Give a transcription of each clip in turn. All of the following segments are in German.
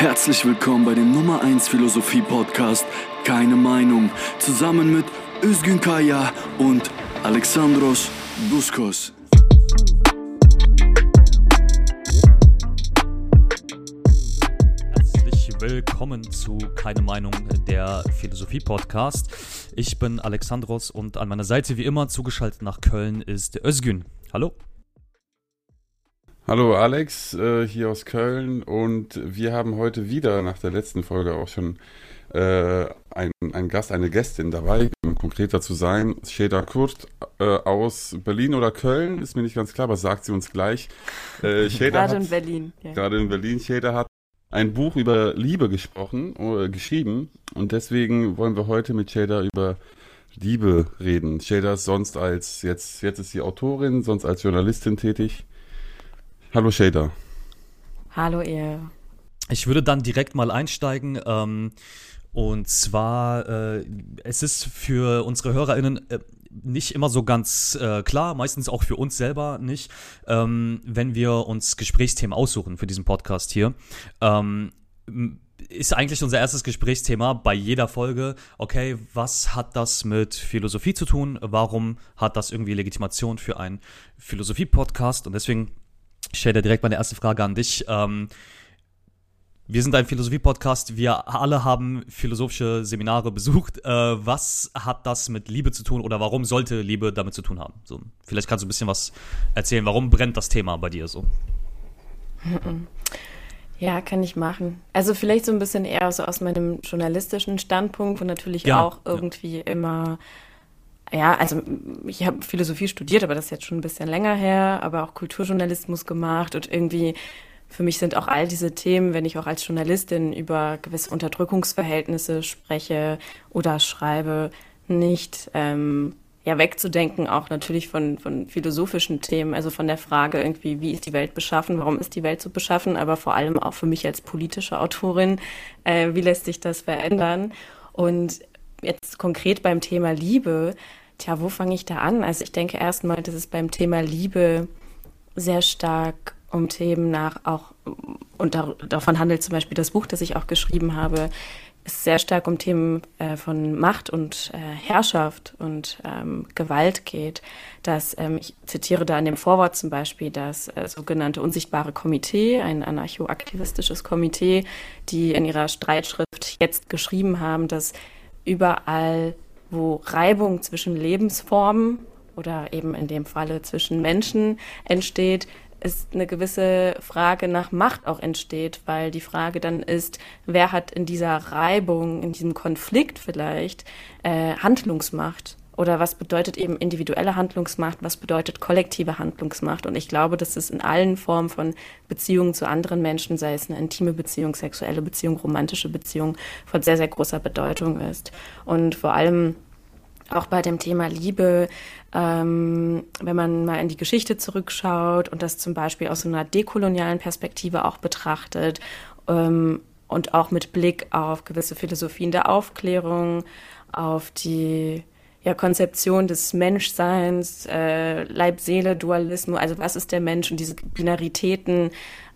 Herzlich willkommen bei dem Nummer 1 Philosophie Podcast Keine Meinung zusammen mit Özgün Kaya und Alexandros Buskos. Herzlich willkommen zu Keine Meinung, der Philosophie-Podcast. Ich bin Alexandros und an meiner Seite wie immer zugeschaltet nach Köln ist Özgün. Hallo. Hallo Alex, äh, hier aus Köln und wir haben heute wieder nach der letzten Folge auch schon äh, einen Gast, eine Gästin dabei, um konkreter zu sein. Sheda Kurt äh, aus Berlin oder Köln, ist mir nicht ganz klar, aber sagt sie uns gleich. Äh, gerade in Berlin. Ja. Gerade in Berlin. Sheda hat ein Buch über Liebe gesprochen, äh, geschrieben und deswegen wollen wir heute mit Sheda über Liebe reden. Sheda ist sonst als, jetzt, jetzt ist sie Autorin, sonst als Journalistin tätig. Hallo Shader. Hallo ihr. Ich würde dann direkt mal einsteigen. Ähm, und zwar, äh, es ist für unsere HörerInnen äh, nicht immer so ganz äh, klar, meistens auch für uns selber nicht, ähm, wenn wir uns Gesprächsthemen aussuchen für diesen Podcast hier. Ähm, ist eigentlich unser erstes Gesprächsthema bei jeder Folge, okay, was hat das mit Philosophie zu tun? Warum hat das irgendwie Legitimation für einen Philosophie-Podcast? Und deswegen ich stelle direkt meine erste Frage an dich. Ähm, wir sind ein Philosophie-Podcast. Wir alle haben philosophische Seminare besucht. Äh, was hat das mit Liebe zu tun oder warum sollte Liebe damit zu tun haben? So, vielleicht kannst du ein bisschen was erzählen. Warum brennt das Thema bei dir so? Ja, kann ich machen. Also vielleicht so ein bisschen eher so aus meinem journalistischen Standpunkt und natürlich ja, auch irgendwie ja. immer ja, also ich habe Philosophie studiert, aber das ist jetzt schon ein bisschen länger her, aber auch Kulturjournalismus gemacht und irgendwie für mich sind auch all diese Themen, wenn ich auch als Journalistin über gewisse Unterdrückungsverhältnisse spreche oder schreibe, nicht ähm, ja wegzudenken, auch natürlich von, von philosophischen Themen, also von der Frage irgendwie, wie ist die Welt beschaffen, warum ist die Welt so beschaffen, aber vor allem auch für mich als politische Autorin, äh, wie lässt sich das verändern? Und jetzt konkret beim Thema Liebe, Tja, wo fange ich da an? Also ich denke erstmal, dass es beim Thema Liebe sehr stark um Themen nach auch, und davon handelt zum Beispiel das Buch, das ich auch geschrieben habe, es sehr stark um Themen äh, von Macht und äh, Herrschaft und ähm, Gewalt geht. Dass, ähm, ich zitiere da in dem Vorwort zum Beispiel das äh, sogenannte Unsichtbare Komitee, ein anarchoaktivistisches Komitee, die in ihrer Streitschrift jetzt geschrieben haben, dass überall wo Reibung zwischen Lebensformen oder eben in dem Falle zwischen Menschen entsteht, ist eine gewisse Frage nach Macht auch entsteht, weil die Frage dann ist, wer hat in dieser Reibung, in diesem Konflikt vielleicht äh, Handlungsmacht? Oder was bedeutet eben individuelle Handlungsmacht? Was bedeutet kollektive Handlungsmacht? Und ich glaube, dass es in allen Formen von Beziehungen zu anderen Menschen, sei es eine intime Beziehung, sexuelle Beziehung, romantische Beziehung, von sehr, sehr großer Bedeutung ist. Und vor allem auch bei dem Thema Liebe, ähm, wenn man mal in die Geschichte zurückschaut und das zum Beispiel aus einer dekolonialen Perspektive auch betrachtet ähm, und auch mit Blick auf gewisse Philosophien der Aufklärung, auf die ja, Konzeption des Menschseins, äh, Leib-Seele-Dualismus, also was ist der Mensch und diese Binaritäten,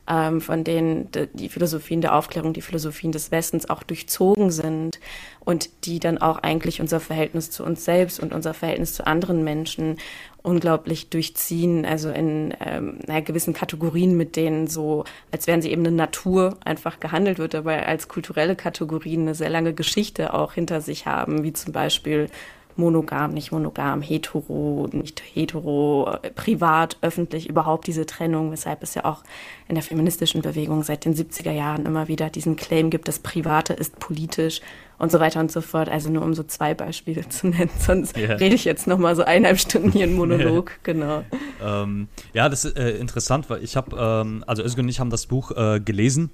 ähm, von denen die Philosophien der Aufklärung, die Philosophien des Westens auch durchzogen sind und die dann auch eigentlich unser Verhältnis zu uns selbst und unser Verhältnis zu anderen Menschen unglaublich durchziehen, also in ähm, naja, gewissen Kategorien, mit denen so, als wären sie eben eine Natur einfach gehandelt wird, aber als kulturelle Kategorien eine sehr lange Geschichte auch hinter sich haben, wie zum Beispiel monogam, nicht monogam, hetero, nicht hetero, privat, öffentlich, überhaupt diese Trennung, weshalb es ja auch in der feministischen Bewegung seit den 70er Jahren immer wieder diesen Claim gibt, das Private ist politisch und so weiter und so fort. Also nur um so zwei Beispiele zu nennen, sonst yeah. rede ich jetzt noch mal so eineinhalb Stunden hier in Monolog, genau. Ähm, ja, das ist äh, interessant, weil ich habe, ähm, also Özgün und ich haben das Buch äh, gelesen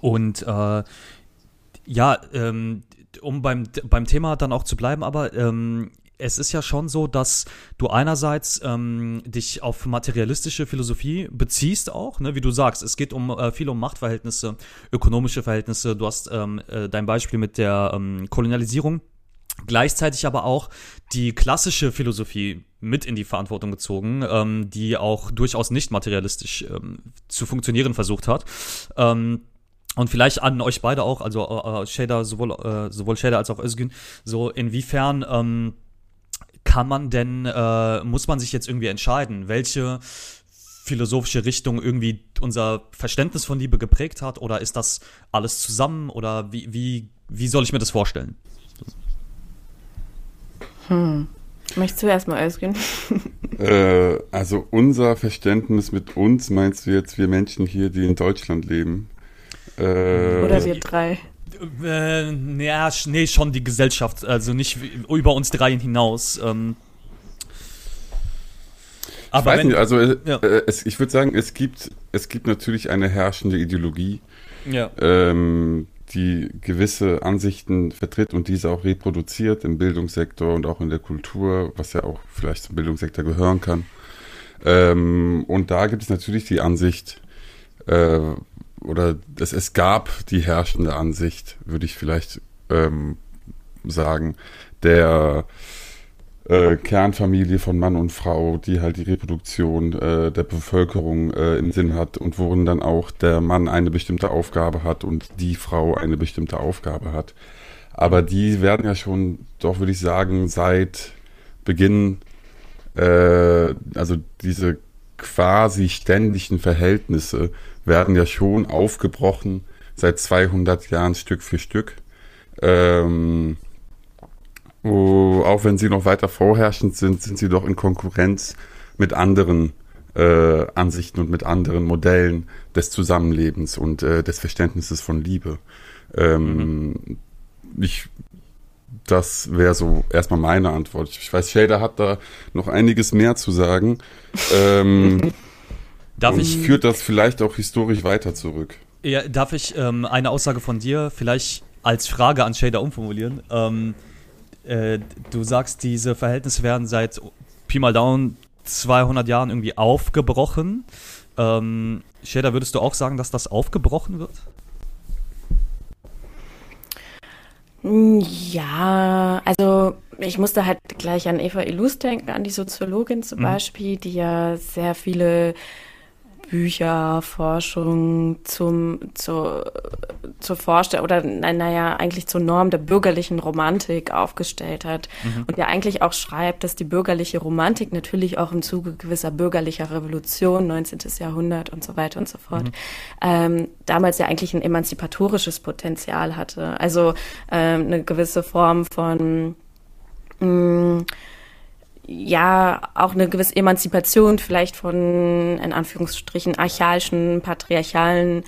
und äh, ja, ähm, um beim, beim Thema dann auch zu bleiben, aber ähm, es ist ja schon so, dass du einerseits ähm, dich auf materialistische Philosophie beziehst auch, ne, wie du sagst, es geht um äh, viel um Machtverhältnisse, ökonomische Verhältnisse. Du hast ähm, äh, dein Beispiel mit der ähm, Kolonialisierung. Gleichzeitig aber auch die klassische Philosophie mit in die Verantwortung gezogen, ähm, die auch durchaus nicht materialistisch ähm, zu funktionieren versucht hat. Ähm, und vielleicht an euch beide auch, also äh, äh Shader, sowohl, äh, sowohl Shader als auch Özgün, so inwiefern ähm, kann man denn, äh, muss man sich jetzt irgendwie entscheiden, welche philosophische Richtung irgendwie unser Verständnis von Liebe geprägt hat oder ist das alles zusammen oder wie, wie, wie soll ich mir das vorstellen? Hm. Möchtest du erstmal ausgehen? äh, also unser Verständnis mit uns meinst du jetzt wir Menschen hier, die in Deutschland leben? Äh, Oder wir drei? Äh, ja, nee, schon die Gesellschaft, also nicht über uns dreien hinaus. Ähm, aber ich weiß wenn, nicht, also äh, ja. Äh, es, ich würde sagen, es gibt, es gibt natürlich eine herrschende Ideologie, ja. ähm, die gewisse Ansichten vertritt und diese auch reproduziert im Bildungssektor und auch in der Kultur, was ja auch vielleicht zum Bildungssektor gehören kann. Ähm, und da gibt es natürlich die Ansicht, äh, oder es, es gab die herrschende Ansicht, würde ich vielleicht ähm, sagen, der äh, Kernfamilie von Mann und Frau, die halt die Reproduktion äh, der Bevölkerung äh, im Sinn hat und worin dann auch der Mann eine bestimmte Aufgabe hat und die Frau eine bestimmte Aufgabe hat. Aber die werden ja schon, doch würde ich sagen, seit Beginn, äh, also diese quasi ständigen Verhältnisse werden ja schon aufgebrochen seit 200 Jahren Stück für Stück. Ähm, Oh, auch wenn sie noch weiter vorherrschend sind, sind sie doch in Konkurrenz mit anderen äh, Ansichten und mit anderen Modellen des Zusammenlebens und äh, des Verständnisses von Liebe. Ähm. Ich, das wäre so erstmal meine Antwort. Ich weiß, Shader hat da noch einiges mehr zu sagen. Ähm, darf und ich führt das vielleicht auch historisch weiter zurück. Ja, darf ich ähm, eine Aussage von dir vielleicht als Frage an Shader umformulieren? Ähm, äh, du sagst, diese Verhältnisse werden seit Pi mal Down 200 Jahren irgendwie aufgebrochen. Ähm, Shader, würdest du auch sagen, dass das aufgebrochen wird? Ja, also ich musste halt gleich an Eva Illus denken, an die Soziologin zum mhm. Beispiel, die ja sehr viele Bücher, Forschung zum, zur, zur Vorstellung oder naja, eigentlich zur Norm der bürgerlichen Romantik aufgestellt hat. Mhm. Und ja eigentlich auch schreibt, dass die bürgerliche Romantik natürlich auch im Zuge gewisser bürgerlicher Revolution, 19. Jahrhundert und so weiter und so fort, mhm. ähm, damals ja eigentlich ein emanzipatorisches Potenzial hatte. Also ähm, eine gewisse Form von mh, mm, ja auch eine gewisse Emanzipation vielleicht von in Anführungsstrichen archaischen, patriarchalen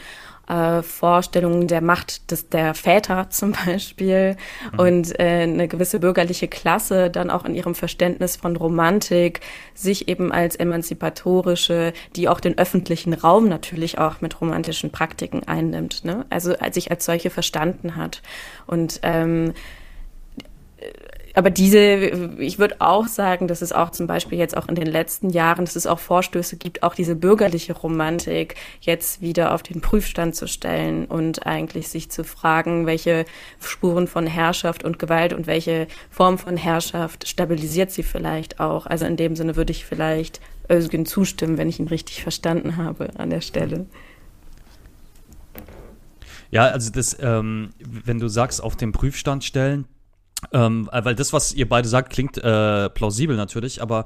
äh, Vorstellungen der Macht des der Väter zum Beispiel mhm. und äh, eine gewisse bürgerliche Klasse dann auch in ihrem Verständnis von Romantik sich eben als emanzipatorische, die auch den öffentlichen Raum natürlich auch mit romantischen Praktiken einnimmt, ne? Also als sich als solche verstanden hat und ähm, aber diese, ich würde auch sagen, dass es auch zum Beispiel jetzt auch in den letzten Jahren, dass es auch Vorstöße gibt, auch diese bürgerliche Romantik jetzt wieder auf den Prüfstand zu stellen und eigentlich sich zu fragen, welche Spuren von Herrschaft und Gewalt und welche Form von Herrschaft stabilisiert sie vielleicht auch. Also in dem Sinne würde ich vielleicht Özgün zustimmen, wenn ich ihn richtig verstanden habe an der Stelle. Ja, also das, ähm, wenn du sagst, auf den Prüfstand stellen, ähm, weil das, was ihr beide sagt, klingt äh, plausibel natürlich, aber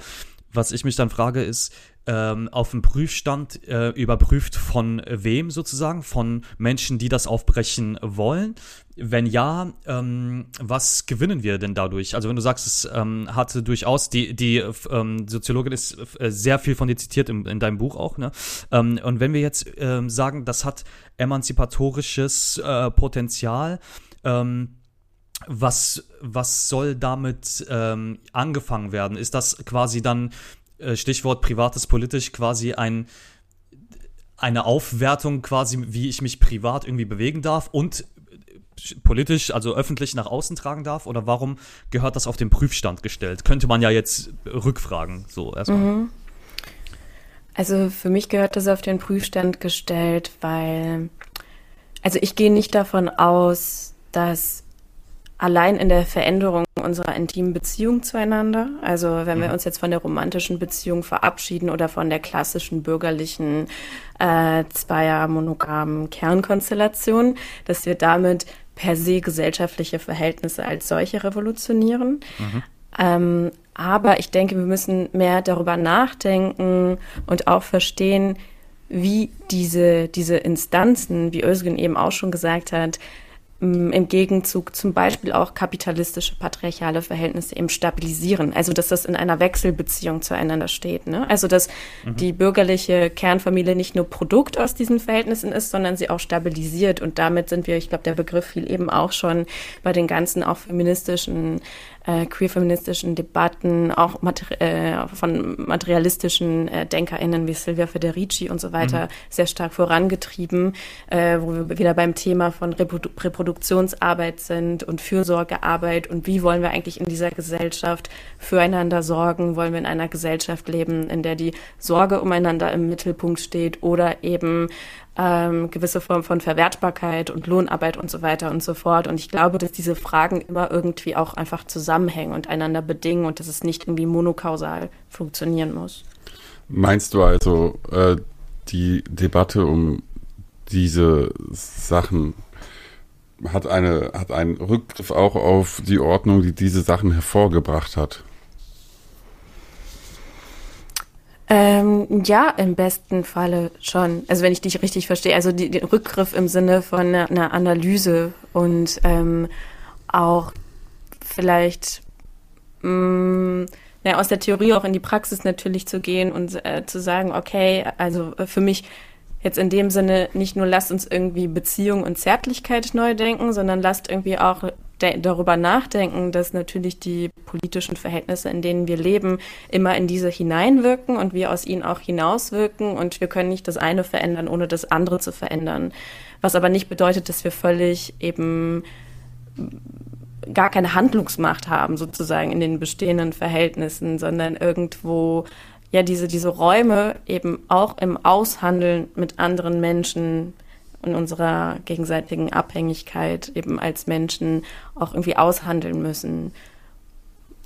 was ich mich dann frage, ist, ähm, auf dem Prüfstand äh, überprüft von wem sozusagen? Von Menschen, die das aufbrechen wollen? Wenn ja, ähm, was gewinnen wir denn dadurch? Also wenn du sagst, es ähm, hatte durchaus, die, die ähm, Soziologin ist äh, sehr viel von dir zitiert in, in deinem Buch auch, ne? Ähm, und wenn wir jetzt ähm, sagen, das hat emanzipatorisches äh, Potenzial, ähm, was, was soll damit ähm, angefangen werden? Ist das quasi dann, äh, Stichwort privates politisch, quasi ein, eine Aufwertung quasi, wie ich mich privat irgendwie bewegen darf und äh, politisch, also öffentlich nach außen tragen darf? Oder warum gehört das auf den Prüfstand gestellt? Könnte man ja jetzt rückfragen, so erstmal. Mhm. Also für mich gehört das auf den Prüfstand gestellt, weil, also ich gehe nicht davon aus, dass allein in der Veränderung unserer intimen Beziehung zueinander. Also wenn wir mhm. uns jetzt von der romantischen Beziehung verabschieden oder von der klassischen bürgerlichen äh, zweier monogamen Kernkonstellation, dass wir damit per se gesellschaftliche Verhältnisse als solche revolutionieren. Mhm. Ähm, aber ich denke, wir müssen mehr darüber nachdenken und auch verstehen, wie diese, diese Instanzen, wie Özgen eben auch schon gesagt hat, im Gegenzug zum Beispiel auch kapitalistische patriarchale Verhältnisse eben stabilisieren. Also dass das in einer Wechselbeziehung zueinander steht. Ne? Also dass mhm. die bürgerliche Kernfamilie nicht nur Produkt aus diesen Verhältnissen ist, sondern sie auch stabilisiert. Und damit sind wir, ich glaube, der Begriff fiel eben auch schon bei den ganzen auch feministischen äh, queer-feministischen Debatten, auch materi äh, von materialistischen äh, DenkerInnen wie Silvia Federici und so weiter mhm. sehr stark vorangetrieben, äh, wo wir wieder beim Thema von Reprodu Reproduktionsarbeit sind und Fürsorgearbeit und wie wollen wir eigentlich in dieser Gesellschaft füreinander sorgen? Wollen wir in einer Gesellschaft leben, in der die Sorge umeinander im Mittelpunkt steht oder eben ähm, gewisse Form von Verwertbarkeit und Lohnarbeit und so weiter und so fort. Und ich glaube, dass diese Fragen immer irgendwie auch einfach zusammenhängen und einander bedingen und dass es nicht irgendwie monokausal funktionieren muss. Meinst du also, äh, die Debatte um diese Sachen hat eine hat einen Rückgriff auch auf die Ordnung, die diese Sachen hervorgebracht hat? Ähm, ja, im besten Falle schon. Also wenn ich dich richtig verstehe, also die, den Rückgriff im Sinne von einer, einer Analyse und ähm, auch vielleicht mh, mm, ja, aus der Theorie auch in die Praxis natürlich zu gehen und äh, zu sagen, okay, also für mich jetzt in dem Sinne nicht nur lasst uns irgendwie Beziehung und Zärtlichkeit neu denken, sondern lasst irgendwie auch darüber nachdenken, dass natürlich die politischen Verhältnisse, in denen wir leben, immer in diese hineinwirken und wir aus ihnen auch hinauswirken und wir können nicht das eine verändern, ohne das andere zu verändern. Was aber nicht bedeutet, dass wir völlig eben gar keine Handlungsmacht haben, sozusagen in den bestehenden Verhältnissen, sondern irgendwo ja diese, diese Räume eben auch im Aushandeln mit anderen Menschen und unserer gegenseitigen Abhängigkeit eben als Menschen auch irgendwie aushandeln müssen.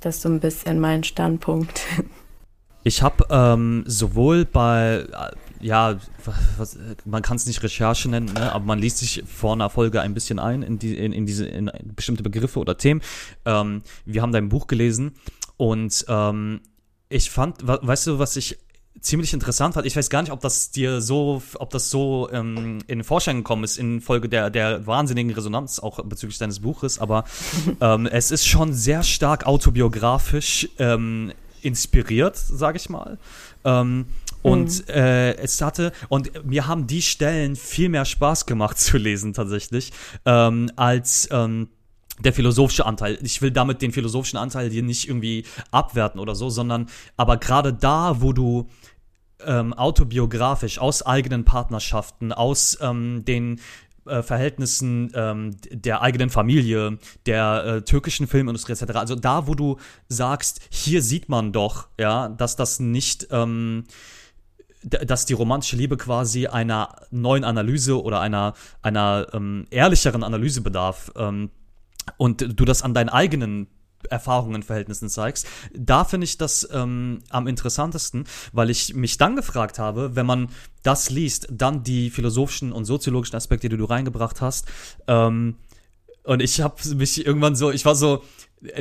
Das ist so ein bisschen mein Standpunkt. Ich habe ähm, sowohl bei, äh, ja, was, man kann es nicht Recherche nennen, ne, aber man liest sich vor einer Folge ein bisschen ein in, die, in, in diese in bestimmte Begriffe oder Themen. Ähm, wir haben dein Buch gelesen und ähm, ich fand, weißt du, was ich ziemlich interessant fand. Ich weiß gar nicht, ob das dir so, ob das so ähm, in den Vorschein gekommen ist in Folge der, der wahnsinnigen Resonanz auch bezüglich deines Buches, aber ähm, es ist schon sehr stark autobiografisch ähm, inspiriert, sage ich mal. Ähm, und mhm. äh, es hatte, und mir haben die Stellen viel mehr Spaß gemacht zu lesen tatsächlich, ähm, als ähm, der philosophische Anteil. Ich will damit den philosophischen Anteil hier nicht irgendwie abwerten oder so, sondern aber gerade da, wo du ähm, autobiografisch aus eigenen Partnerschaften, aus ähm, den äh, Verhältnissen ähm, der eigenen Familie, der äh, türkischen Filmindustrie etc. Also da, wo du sagst, hier sieht man doch, ja, dass das nicht ähm, dass die romantische Liebe quasi einer neuen Analyse oder einer, einer ähm, ehrlicheren Analyse bedarf ähm, und du das an deinen eigenen Erfahrungen, Verhältnissen zeigst. Da finde ich das ähm, am interessantesten, weil ich mich dann gefragt habe, wenn man das liest, dann die philosophischen und soziologischen Aspekte, die du reingebracht hast. Ähm, und ich habe mich irgendwann so, ich war so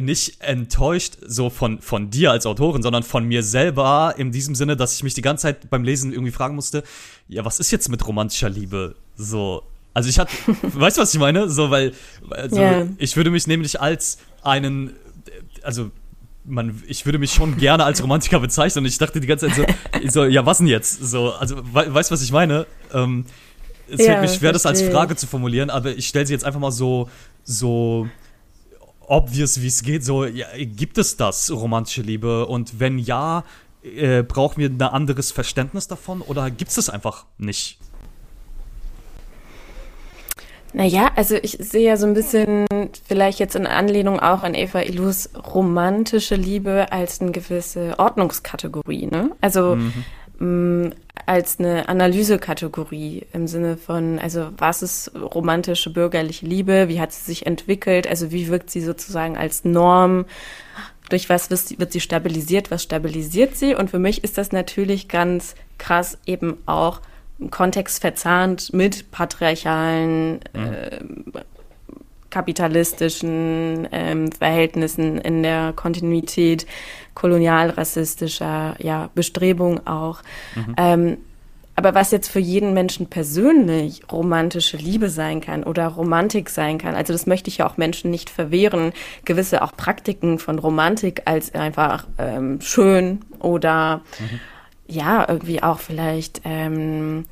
nicht enttäuscht so von, von dir als Autorin, sondern von mir selber in diesem Sinne, dass ich mich die ganze Zeit beim Lesen irgendwie fragen musste, ja, was ist jetzt mit romantischer Liebe? So, also ich hatte, weißt du, was ich meine? So, weil, also yeah. ich würde mich nämlich als einen also man, ich würde mich schon gerne als Romantiker bezeichnen und ich dachte die ganze Zeit so, so ja, was denn jetzt? So, also, we weißt du, was ich meine? Ähm, es ja, fällt mir schwer, das als Frage zu formulieren, aber ich stelle sie jetzt einfach mal so, so obvious, wie es geht. So, ja, gibt es das, romantische Liebe? Und wenn ja, äh, brauchen wir ein anderes Verständnis davon oder gibt es das einfach nicht? Naja, also ich sehe ja so ein bisschen vielleicht jetzt in Anlehnung auch an Eva Illus romantische Liebe als eine gewisse Ordnungskategorie. Ne? Also mhm. mh, als eine Analysekategorie im Sinne von, also was ist romantische bürgerliche Liebe, wie hat sie sich entwickelt, also wie wirkt sie sozusagen als Norm, durch was wird sie stabilisiert, was stabilisiert sie und für mich ist das natürlich ganz krass eben auch Kontext verzahnt mit patriarchalen, mhm. äh, kapitalistischen ähm, Verhältnissen in der Kontinuität kolonialrassistischer ja, Bestrebung auch. Mhm. Ähm, aber was jetzt für jeden Menschen persönlich romantische Liebe sein kann oder Romantik sein kann, also das möchte ich ja auch Menschen nicht verwehren, gewisse auch Praktiken von Romantik als einfach ähm, schön oder mhm. Ja, irgendwie auch vielleicht ähm,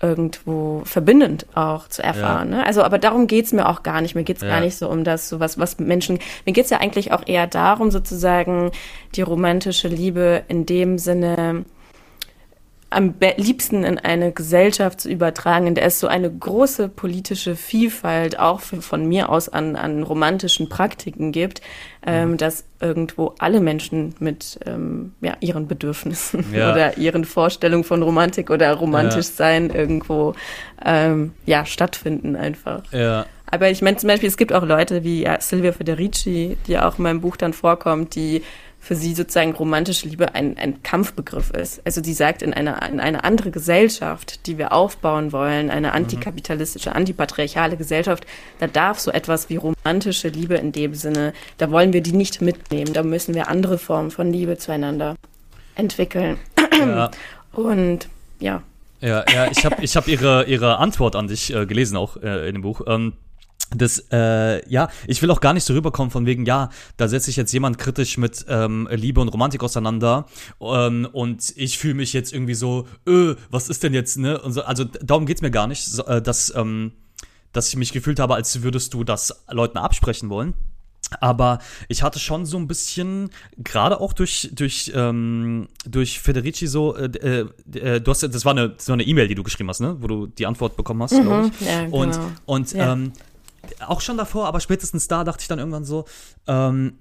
irgendwo verbindend auch zu erfahren. Ja. Ne? Also, aber darum geht's mir auch gar nicht. Mir geht's ja. gar nicht so um das, so was, was Menschen. Mir geht's ja eigentlich auch eher darum, sozusagen die romantische Liebe in dem Sinne am liebsten in eine Gesellschaft zu übertragen, in der es so eine große politische Vielfalt auch für, von mir aus an, an romantischen Praktiken gibt, ähm, mhm. dass irgendwo alle Menschen mit ähm, ja, ihren Bedürfnissen ja. oder ihren Vorstellungen von Romantik oder romantisch ja. sein irgendwo ähm, ja, stattfinden einfach. Ja. Aber ich meine zum Beispiel, es gibt auch Leute wie ja, Silvia Federici, die auch in meinem Buch dann vorkommt, die für sie sozusagen romantische Liebe ein, ein Kampfbegriff ist. Also sie sagt, in eine, in eine andere Gesellschaft, die wir aufbauen wollen, eine antikapitalistische, antipatriarchale Gesellschaft, da darf so etwas wie romantische Liebe in dem Sinne, da wollen wir die nicht mitnehmen. Da müssen wir andere Formen von Liebe zueinander entwickeln. Ja. Und ja. Ja, ja, ich habe ich hab ihre, ihre Antwort an dich äh, gelesen, auch äh, in dem Buch. Ähm, das, äh, ja, ich will auch gar nicht so rüberkommen von wegen, ja, da setzt sich jetzt jemand kritisch mit ähm, Liebe und Romantik auseinander ähm, und ich fühle mich jetzt irgendwie so, öh, was ist denn jetzt, ne? Und so, also darum geht's mir gar nicht, so, äh, dass, ähm, dass ich mich gefühlt habe, als würdest du das Leuten absprechen wollen. Aber ich hatte schon so ein bisschen, gerade auch durch, durch, ähm, durch Federici so, äh, äh, äh du hast, das war eine, so eine E-Mail, die du geschrieben hast, ne? Wo du die Antwort bekommen hast, mhm, glaube ich. Ja, genau. Und, und ja. ähm, auch schon davor, aber spätestens da dachte ich dann irgendwann so, ähm,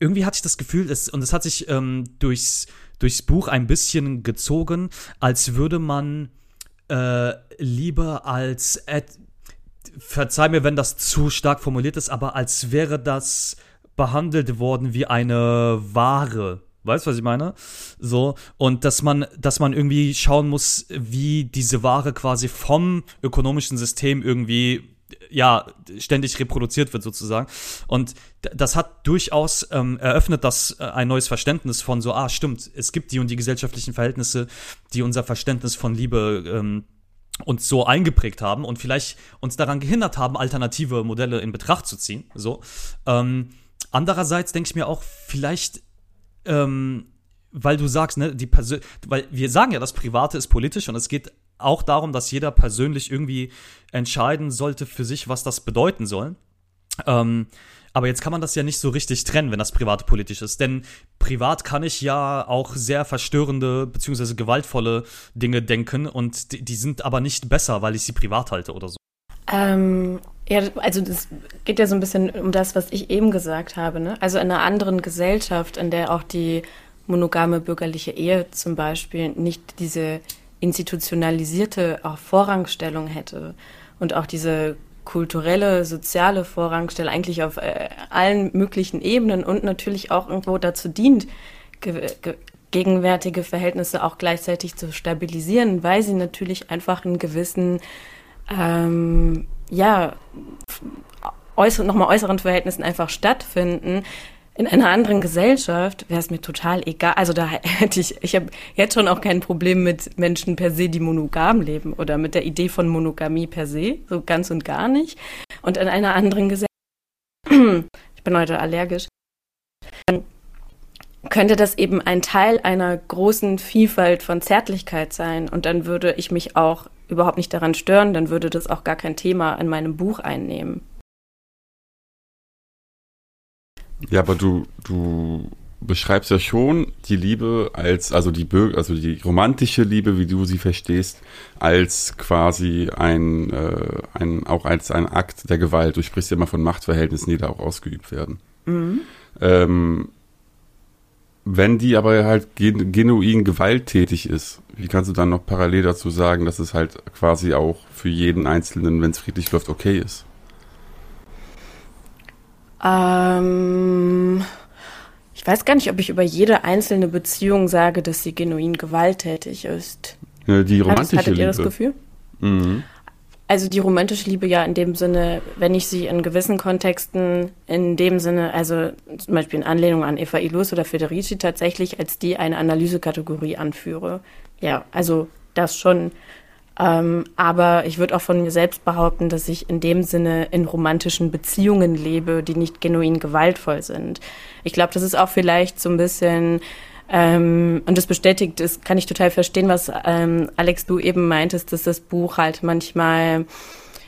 irgendwie hatte ich das Gefühl, es, und es hat sich ähm, durchs, durchs Buch ein bisschen gezogen, als würde man äh, lieber als, äh, verzeih mir, wenn das zu stark formuliert ist, aber als wäre das behandelt worden wie eine Ware. Weißt du, was ich meine? So, und dass man, dass man irgendwie schauen muss, wie diese Ware quasi vom ökonomischen System irgendwie ja, ständig reproduziert wird sozusagen. Und das hat durchaus ähm, eröffnet das äh, ein neues Verständnis von so, ah, stimmt, es gibt die und die gesellschaftlichen Verhältnisse, die unser Verständnis von Liebe ähm, uns so eingeprägt haben und vielleicht uns daran gehindert haben, alternative Modelle in Betracht zu ziehen. So. Ähm, andererseits denke ich mir auch, vielleicht ähm, weil du sagst, ne, die Persön weil wir sagen ja, das Private ist politisch und es geht auch darum, dass jeder persönlich irgendwie entscheiden sollte für sich, was das bedeuten soll. Ähm, aber jetzt kann man das ja nicht so richtig trennen, wenn das privat politisch ist. Denn privat kann ich ja auch sehr verstörende bzw. gewaltvolle Dinge denken und die, die, sind aber nicht besser, weil ich sie privat halte oder so. Ähm, ja, also das geht ja so ein bisschen um das, was ich eben gesagt habe. Ne? Also in einer anderen Gesellschaft, in der auch die monogame bürgerliche Ehe zum Beispiel nicht diese institutionalisierte auch Vorrangstellung hätte und auch diese kulturelle, soziale Vorrangstellung eigentlich auf äh, allen möglichen Ebenen und natürlich auch irgendwo dazu dient, ge ge gegenwärtige Verhältnisse auch gleichzeitig zu stabilisieren, weil sie natürlich einfach einen gewissen, ähm, ja, äußeren, nochmal äußeren Verhältnissen einfach stattfinden, in einer anderen Gesellschaft wäre es mir total egal. Also da hätte ich, ich habe jetzt schon auch kein Problem mit Menschen per se, die monogam leben oder mit der Idee von Monogamie per se, so ganz und gar nicht. Und in einer anderen Gesellschaft, ich bin heute allergisch, könnte das eben ein Teil einer großen Vielfalt von Zärtlichkeit sein. Und dann würde ich mich auch überhaupt nicht daran stören, dann würde das auch gar kein Thema in meinem Buch einnehmen. Ja, aber du, du beschreibst ja schon die Liebe als, also die Bürger, also die romantische Liebe, wie du sie verstehst, als quasi ein, äh, ein, auch als ein Akt der Gewalt. Du sprichst ja immer von Machtverhältnissen, die da auch ausgeübt werden. Mhm. Ähm, wenn die aber halt gen genuin gewalttätig ist, wie kannst du dann noch parallel dazu sagen, dass es halt quasi auch für jeden Einzelnen, wenn es friedlich läuft, okay ist? Ähm, ich weiß gar nicht, ob ich über jede einzelne Beziehung sage, dass sie genuin gewalttätig ist. Ja, die romantische Hattet Liebe. ihr das Gefühl? Mhm. Also die romantische Liebe ja in dem Sinne, wenn ich sie in gewissen Kontexten in dem Sinne, also zum Beispiel in Anlehnung an Eva Ilus oder Federici tatsächlich als die eine Analysekategorie anführe. Ja, also das schon. Ähm, aber ich würde auch von mir selbst behaupten, dass ich in dem Sinne in romantischen Beziehungen lebe, die nicht genuin gewaltvoll sind. Ich glaube, das ist auch vielleicht so ein bisschen ähm, und das bestätigt, das kann ich total verstehen, was ähm, Alex du eben meintest, dass das Buch halt manchmal,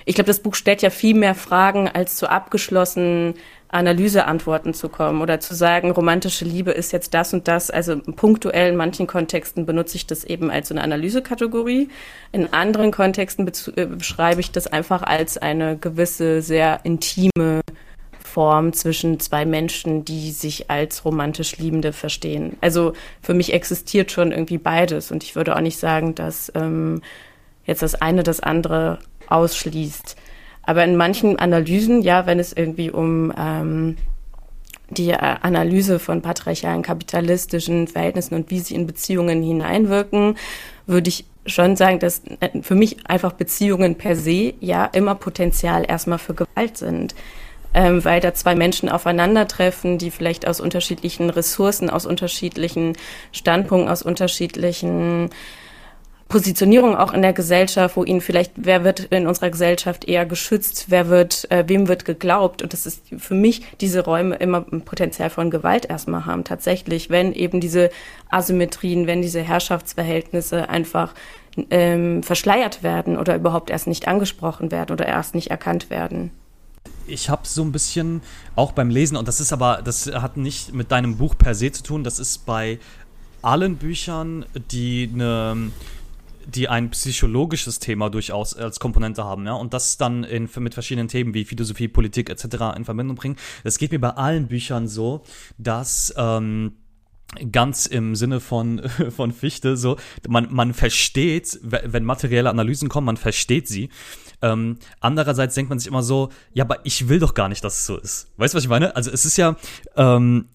ich glaube, das Buch stellt ja viel mehr Fragen, als zu abgeschlossenen Analyseantworten zu kommen oder zu sagen, romantische Liebe ist jetzt das und das. Also punktuell in manchen Kontexten benutze ich das eben als so eine Analysekategorie. In anderen Kontexten äh, beschreibe ich das einfach als eine gewisse, sehr intime Form zwischen zwei Menschen, die sich als romantisch Liebende verstehen. Also für mich existiert schon irgendwie beides und ich würde auch nicht sagen, dass ähm, jetzt das eine das andere ausschließt. Aber in manchen Analysen, ja, wenn es irgendwie um ähm, die äh, Analyse von patriarchalen kapitalistischen Verhältnissen und wie sie in Beziehungen hineinwirken, würde ich schon sagen, dass äh, für mich einfach Beziehungen per se ja immer Potenzial erstmal für Gewalt sind. Ähm, weil da zwei Menschen aufeinandertreffen, die vielleicht aus unterschiedlichen Ressourcen, aus unterschiedlichen Standpunkten, aus unterschiedlichen Positionierung auch in der Gesellschaft, wo ihnen vielleicht, wer wird in unserer Gesellschaft eher geschützt, wer wird, äh, wem wird geglaubt. Und das ist für mich diese Räume immer ein Potenzial von Gewalt erstmal haben, tatsächlich, wenn eben diese Asymmetrien, wenn diese Herrschaftsverhältnisse einfach ähm, verschleiert werden oder überhaupt erst nicht angesprochen werden oder erst nicht erkannt werden ich habe so ein bisschen auch beim Lesen, und das ist aber, das hat nicht mit deinem Buch per se zu tun, das ist bei allen Büchern, die eine die ein psychologisches Thema durchaus als Komponente haben, ja, und das dann in, mit verschiedenen Themen wie Philosophie, Politik etc. in Verbindung bringen. Das geht mir bei allen Büchern so, dass ähm, ganz im Sinne von, von Fichte, so, man, man versteht, wenn materielle Analysen kommen, man versteht sie. Ähm, andererseits denkt man sich immer so, ja, aber ich will doch gar nicht, dass es so ist. Weißt du, was ich meine? Also es ist ja, ähm,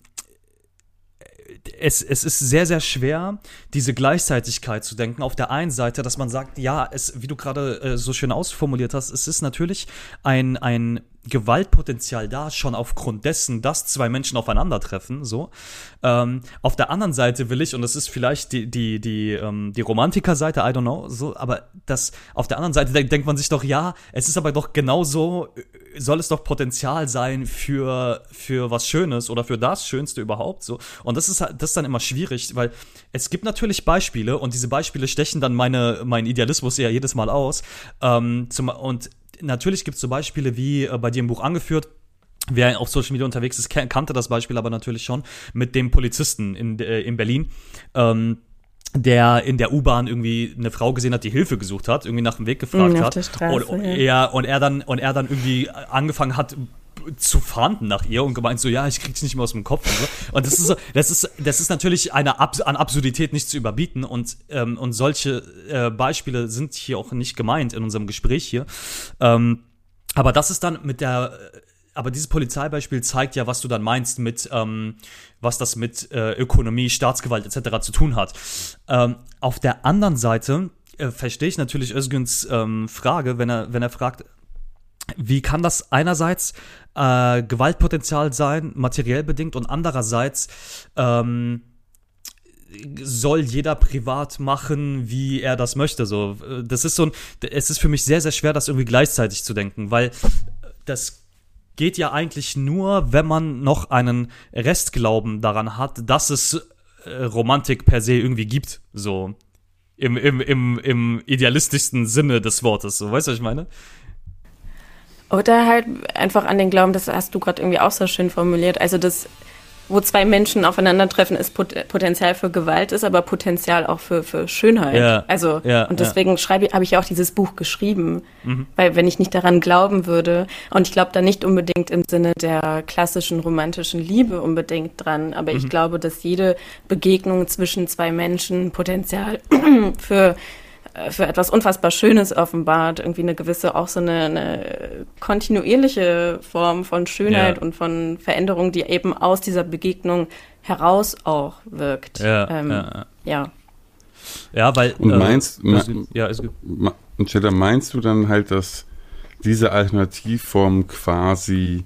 es, es ist sehr, sehr schwer, diese Gleichzeitigkeit zu denken. Auf der einen Seite, dass man sagt, ja, es, wie du gerade äh, so schön ausformuliert hast, es ist natürlich ein, ein Gewaltpotenzial da, schon aufgrund dessen, dass zwei Menschen aufeinandertreffen, so. Ähm, auf der anderen Seite will ich, und das ist vielleicht die, die, die, ähm, die Romantikerseite, I don't know, so, aber das, auf der anderen Seite denkt, denkt man sich doch, ja, es ist aber doch genauso, soll es doch Potenzial sein für, für was Schönes oder für das Schönste überhaupt, so. Und das ist das ist dann immer schwierig, weil es gibt natürlich Beispiele, und diese Beispiele stechen dann meine, meinen Idealismus eher jedes Mal aus, ähm, zum, und natürlich gibt es so Beispiele wie äh, bei dir im Buch angeführt, Wer auf Social Media unterwegs ist, kannte das Beispiel aber natürlich schon mit dem Polizisten in, äh, in Berlin. Ähm, der in der U-Bahn irgendwie eine Frau gesehen hat, die Hilfe gesucht hat, irgendwie nach dem Weg gefragt mhm, hat. Straße, und, ja. er, und er dann und er dann irgendwie angefangen hat zu fahnden nach ihr und gemeint so, ja, ich krieg's nicht mehr aus dem Kopf. Und, so. und das ist das ist das ist natürlich eine Abs an Absurdität nicht zu überbieten und ähm, und solche äh, Beispiele sind hier auch nicht gemeint in unserem Gespräch hier. Ähm, aber das ist dann mit der aber dieses Polizeibeispiel zeigt ja, was du dann meinst mit, ähm, was das mit äh, Ökonomie, Staatsgewalt etc. zu tun hat. Ähm, auf der anderen Seite äh, verstehe ich natürlich Özgüns ähm, Frage, wenn er, wenn er fragt, wie kann das einerseits äh, Gewaltpotenzial sein, materiell bedingt, und andererseits ähm, soll jeder privat machen, wie er das möchte. So, das ist so ein, es ist für mich sehr, sehr schwer, das irgendwie gleichzeitig zu denken, weil das geht ja eigentlich nur, wenn man noch einen Restglauben daran hat, dass es äh, Romantik per se irgendwie gibt. So im, im, im, im idealistischsten Sinne des Wortes. So, weißt du, was ich meine? Oder halt einfach an den Glauben, das hast du gerade irgendwie auch so schön formuliert. Also, dass wo zwei Menschen aufeinandertreffen, ist Pot Potenzial für Gewalt ist, aber Potenzial auch für, für Schönheit. Ja, also ja, und deswegen ja. schreibe habe ich auch dieses Buch geschrieben, mhm. weil wenn ich nicht daran glauben würde und ich glaube da nicht unbedingt im Sinne der klassischen romantischen Liebe unbedingt dran, aber mhm. ich glaube, dass jede Begegnung zwischen zwei Menschen Potenzial für für etwas unfassbar Schönes offenbart, irgendwie eine gewisse, auch so eine, eine kontinuierliche Form von Schönheit ja. und von Veränderung, die eben aus dieser Begegnung heraus auch wirkt. Ja, ähm, ja, ja. ja. weil. Und meinst, äh, also, ja, es gibt. meinst du dann halt, dass diese Alternativform quasi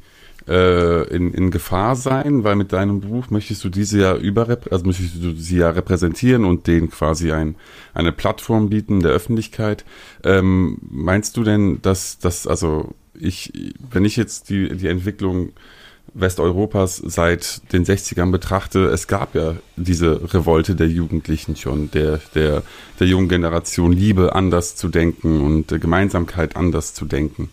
äh, in, in Gefahr sein, weil mit deinem Buch möchtest du diese ja also möchtest du sie ja repräsentieren und denen quasi ein, eine Plattform bieten der Öffentlichkeit. Ähm, meinst du denn, dass das, also ich, wenn ich jetzt die, die Entwicklung Westeuropas seit den 60ern betrachte, es gab ja diese Revolte der Jugendlichen schon, der, der, der jungen Generation, Liebe anders zu denken und Gemeinsamkeit anders zu denken.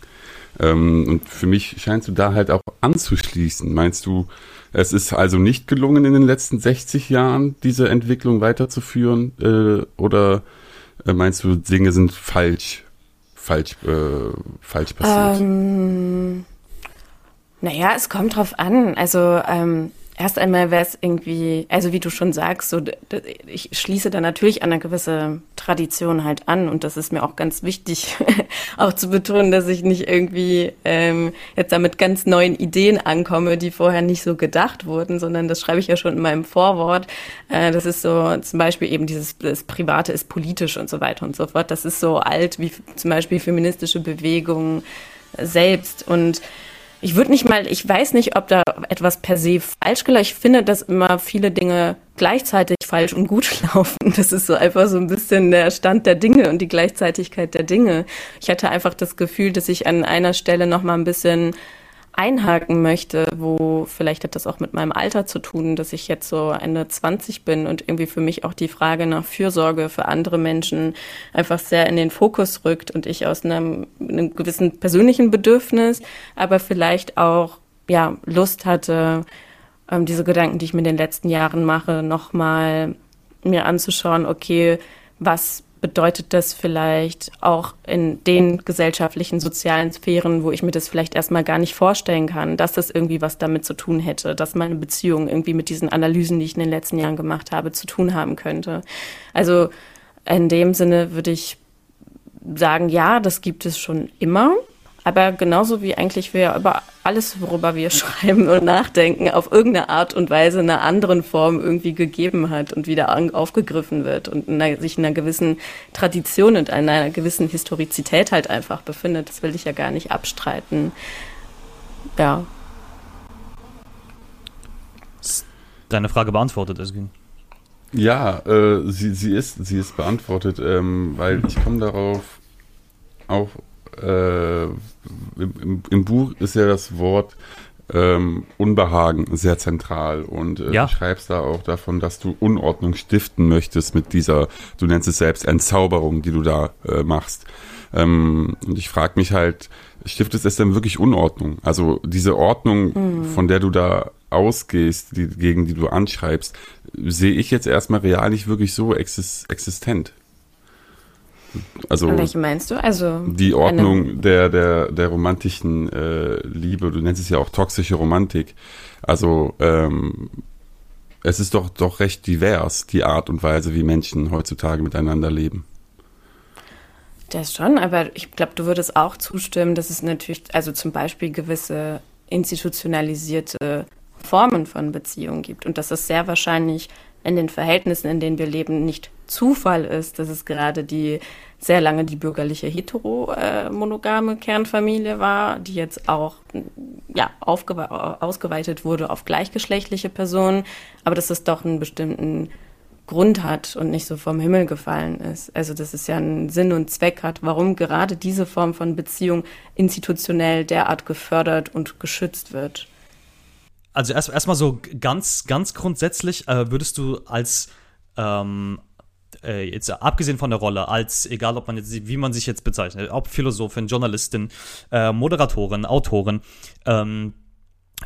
Ähm, und für mich scheinst du da halt auch anzuschließen. Meinst du, es ist also nicht gelungen, in den letzten 60 Jahren diese Entwicklung weiterzuführen? Äh, oder äh, meinst du, Dinge sind falsch, falsch, äh, falsch passiert? Ähm, naja, es kommt drauf an. Also ähm, Erst einmal wäre es irgendwie, also wie du schon sagst, so ich schließe da natürlich an eine gewisse Tradition halt an und das ist mir auch ganz wichtig, auch zu betonen, dass ich nicht irgendwie ähm, jetzt da mit ganz neuen Ideen ankomme, die vorher nicht so gedacht wurden, sondern das schreibe ich ja schon in meinem Vorwort. Äh, das ist so zum Beispiel eben dieses das Private ist politisch und so weiter und so fort. Das ist so alt wie zum Beispiel feministische Bewegungen selbst und ich würde nicht mal, ich weiß nicht, ob da etwas per se falsch gelaufen Ich finde, dass immer viele Dinge gleichzeitig falsch und gut laufen. Das ist so einfach so ein bisschen der Stand der Dinge und die Gleichzeitigkeit der Dinge. Ich hatte einfach das Gefühl, dass ich an einer Stelle noch mal ein bisschen einhaken möchte, wo vielleicht hat das auch mit meinem Alter zu tun, dass ich jetzt so Ende 20 bin und irgendwie für mich auch die Frage nach Fürsorge für andere Menschen einfach sehr in den Fokus rückt und ich aus einem, einem gewissen persönlichen Bedürfnis, aber vielleicht auch ja Lust hatte, ähm, diese Gedanken, die ich mir in den letzten Jahren mache, nochmal mir anzuschauen, okay, was bedeutet das vielleicht auch in den gesellschaftlichen, sozialen Sphären, wo ich mir das vielleicht erstmal gar nicht vorstellen kann, dass das irgendwie was damit zu tun hätte, dass meine Beziehung irgendwie mit diesen Analysen, die ich in den letzten Jahren gemacht habe, zu tun haben könnte. Also in dem Sinne würde ich sagen, ja, das gibt es schon immer. Aber genauso wie eigentlich wir über alles, worüber wir schreiben und nachdenken, auf irgendeine Art und Weise in einer anderen Form irgendwie gegeben hat und wieder aufgegriffen wird und in einer, sich in einer gewissen Tradition und in einer gewissen Historizität halt einfach befindet. Das will ich ja gar nicht abstreiten. Ja. Deine Frage beantwortet, Esgin. Ja, äh, sie, sie, ist, sie ist beantwortet, ähm, weil ich komme darauf auch äh, im, im, Buch ist ja das Wort ähm, Unbehagen sehr zentral und äh, ja. du schreibst da auch davon, dass du Unordnung stiften möchtest mit dieser, du nennst es selbst Entzauberung, die du da äh, machst. Ähm, und ich frage mich halt, stiftet es denn wirklich Unordnung? Also diese Ordnung, mhm. von der du da ausgehst, die, gegen die du anschreibst, sehe ich jetzt erstmal real nicht wirklich so existent. Also welche meinst du? Also die Ordnung der, der, der romantischen äh, Liebe, du nennst es ja auch toxische Romantik. Also ähm, es ist doch doch recht divers, die Art und Weise, wie Menschen heutzutage miteinander leben. Das schon, aber ich glaube, du würdest auch zustimmen, dass es natürlich, also zum Beispiel gewisse institutionalisierte Formen von Beziehungen gibt und dass es sehr wahrscheinlich in den Verhältnissen, in denen wir leben, nicht Zufall ist, dass es gerade die sehr lange die bürgerliche heteromonogame äh, Kernfamilie war, die jetzt auch ja, ausgeweitet wurde auf gleichgeschlechtliche Personen, aber dass es doch einen bestimmten Grund hat und nicht so vom Himmel gefallen ist. Also dass es ja einen Sinn und Zweck hat, warum gerade diese Form von Beziehung institutionell derart gefördert und geschützt wird. Also erst erstmal so ganz, ganz grundsätzlich äh, würdest du als ähm, äh, jetzt abgesehen von der Rolle, als egal ob man jetzt, wie man sich jetzt bezeichnet, ob Philosophin, Journalistin, äh, Moderatorin, Autorin, ähm,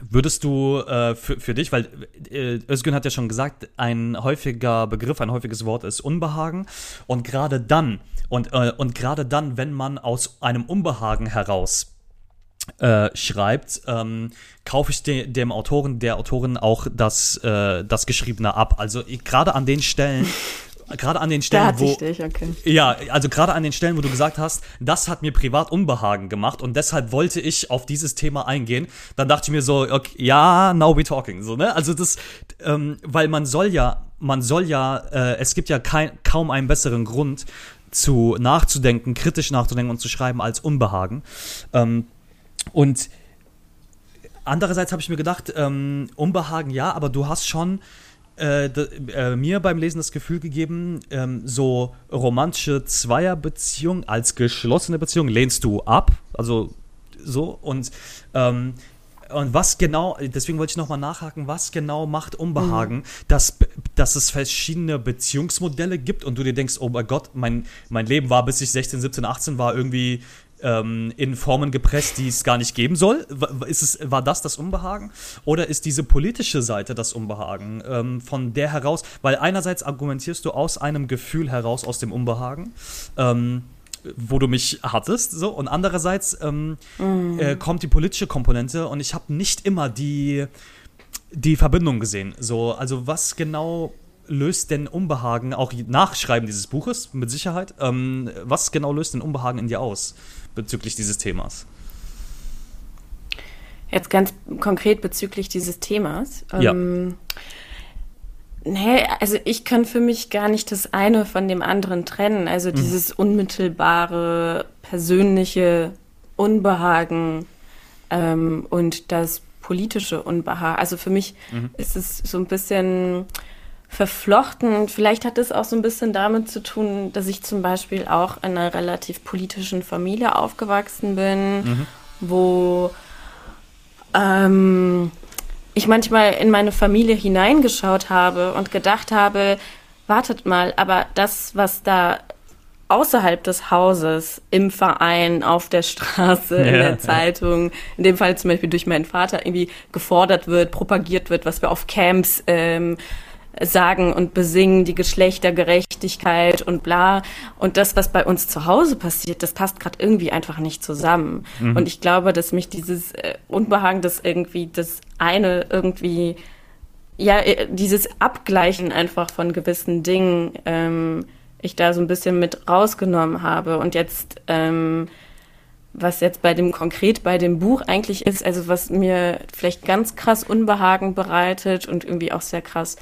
Würdest du äh, für, für dich, weil äh, Özgün hat ja schon gesagt, ein häufiger Begriff, ein häufiges Wort ist Unbehagen. Und gerade dann, und, äh, und gerade dann, wenn man aus einem Unbehagen heraus äh, schreibt, ähm, kaufe ich de dem Autoren, der Autorin auch das, äh, das Geschriebene ab. Also gerade an den Stellen, gerade an den Stellen, wo dich, okay. ja, also gerade an den Stellen, wo du gesagt hast, das hat mir privat Unbehagen gemacht und deshalb wollte ich auf dieses Thema eingehen. Dann dachte ich mir so, okay, ja, now we talking, so ne? Also das, ähm, weil man soll ja, man soll ja, äh, es gibt ja kein, kaum einen besseren Grund zu nachzudenken, kritisch nachzudenken und zu schreiben als Unbehagen. Ähm, und andererseits habe ich mir gedacht, ähm, Unbehagen ja, aber du hast schon äh, äh, mir beim Lesen das Gefühl gegeben, ähm, so romantische Zweierbeziehung als geschlossene Beziehung lehnst du ab. Also so und ähm, und was genau, deswegen wollte ich nochmal nachhaken, was genau macht Unbehagen, mhm. dass, dass es verschiedene Beziehungsmodelle gibt und du dir denkst, oh mein Gott, mein, mein Leben war, bis ich 16, 17, 18 war, irgendwie ähm, in Formen gepresst, die es gar nicht geben soll? Ist es, war das das Unbehagen? Oder ist diese politische Seite das Unbehagen? Ähm, von der heraus, weil einerseits argumentierst du aus einem Gefühl heraus, aus dem Unbehagen. Ähm, wo du mich hattest, so und andererseits ähm, mm. äh, kommt die politische Komponente und ich habe nicht immer die die Verbindung gesehen. So, also was genau löst denn Unbehagen auch nach Schreiben dieses Buches mit Sicherheit? Ähm, was genau löst denn Unbehagen in dir aus? Bezüglich dieses Themas? Jetzt ganz konkret bezüglich dieses Themas. Ja. Ähm, nee, also ich kann für mich gar nicht das eine von dem anderen trennen. Also mhm. dieses unmittelbare, persönliche Unbehagen ähm, und das politische Unbehagen. Also für mich mhm. ist es so ein bisschen verflochten. Vielleicht hat es auch so ein bisschen damit zu tun, dass ich zum Beispiel auch in einer relativ politischen Familie aufgewachsen bin, mhm. wo ähm, ich manchmal in meine Familie hineingeschaut habe und gedacht habe, wartet mal, aber das, was da außerhalb des Hauses, im Verein, auf der Straße, ja, in der Zeitung, in dem Fall zum Beispiel durch meinen Vater irgendwie gefordert wird, propagiert wird, was wir auf Camps ähm, sagen und besingen, die Geschlechtergerechtigkeit und bla. Und das, was bei uns zu Hause passiert, das passt gerade irgendwie einfach nicht zusammen. Mhm. Und ich glaube, dass mich dieses äh, Unbehagen, das irgendwie das eine irgendwie, ja, äh, dieses Abgleichen einfach von gewissen Dingen, ähm, ich da so ein bisschen mit rausgenommen habe. Und jetzt, ähm, was jetzt bei dem konkret bei dem Buch eigentlich ist, also was mir vielleicht ganz krass Unbehagen bereitet und irgendwie auch sehr krass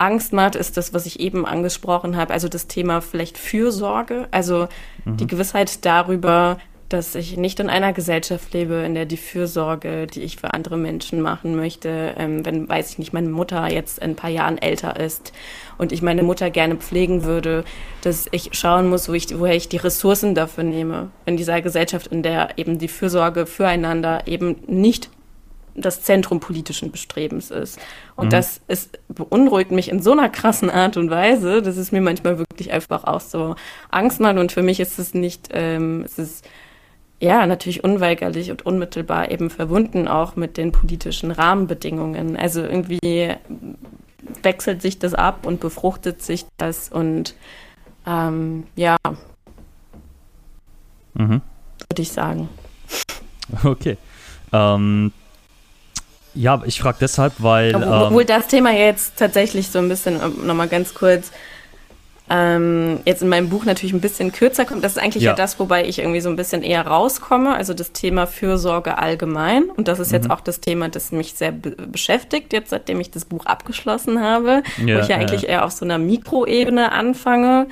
Angst macht, ist das, was ich eben angesprochen habe, also das Thema vielleicht Fürsorge, also mhm. die Gewissheit darüber, dass ich nicht in einer Gesellschaft lebe, in der die Fürsorge, die ich für andere Menschen machen möchte, ähm, wenn, weiß ich nicht, meine Mutter jetzt in ein paar Jahren älter ist und ich meine Mutter gerne pflegen würde, dass ich schauen muss, wo ich, woher ich die Ressourcen dafür nehme. In dieser Gesellschaft, in der eben die Fürsorge füreinander eben nicht das Zentrum politischen Bestrebens ist. Und mhm. das ist, beunruhigt mich in so einer krassen Art und Weise, dass es mir manchmal wirklich einfach auch so Angst macht. Und für mich ist es nicht, ähm, es ist ja natürlich unweigerlich und unmittelbar eben verbunden auch mit den politischen Rahmenbedingungen. Also irgendwie wechselt sich das ab und befruchtet sich das und ähm, ja, mhm. würde ich sagen. Okay. Ähm, ja, ich frage deshalb, weil. Obwohl ähm, das Thema jetzt tatsächlich so ein bisschen, ähm, nochmal ganz kurz, ähm, jetzt in meinem Buch natürlich ein bisschen kürzer kommt. Das ist eigentlich ja. ja. das, wobei ich irgendwie so ein bisschen eher rauskomme. Also das Thema Fürsorge allgemein. Und das ist mhm. jetzt auch das Thema, das mich sehr be beschäftigt, jetzt seitdem ich das Buch abgeschlossen habe. Ja, wo ich ja, ja eigentlich eher auf so einer Mikroebene anfange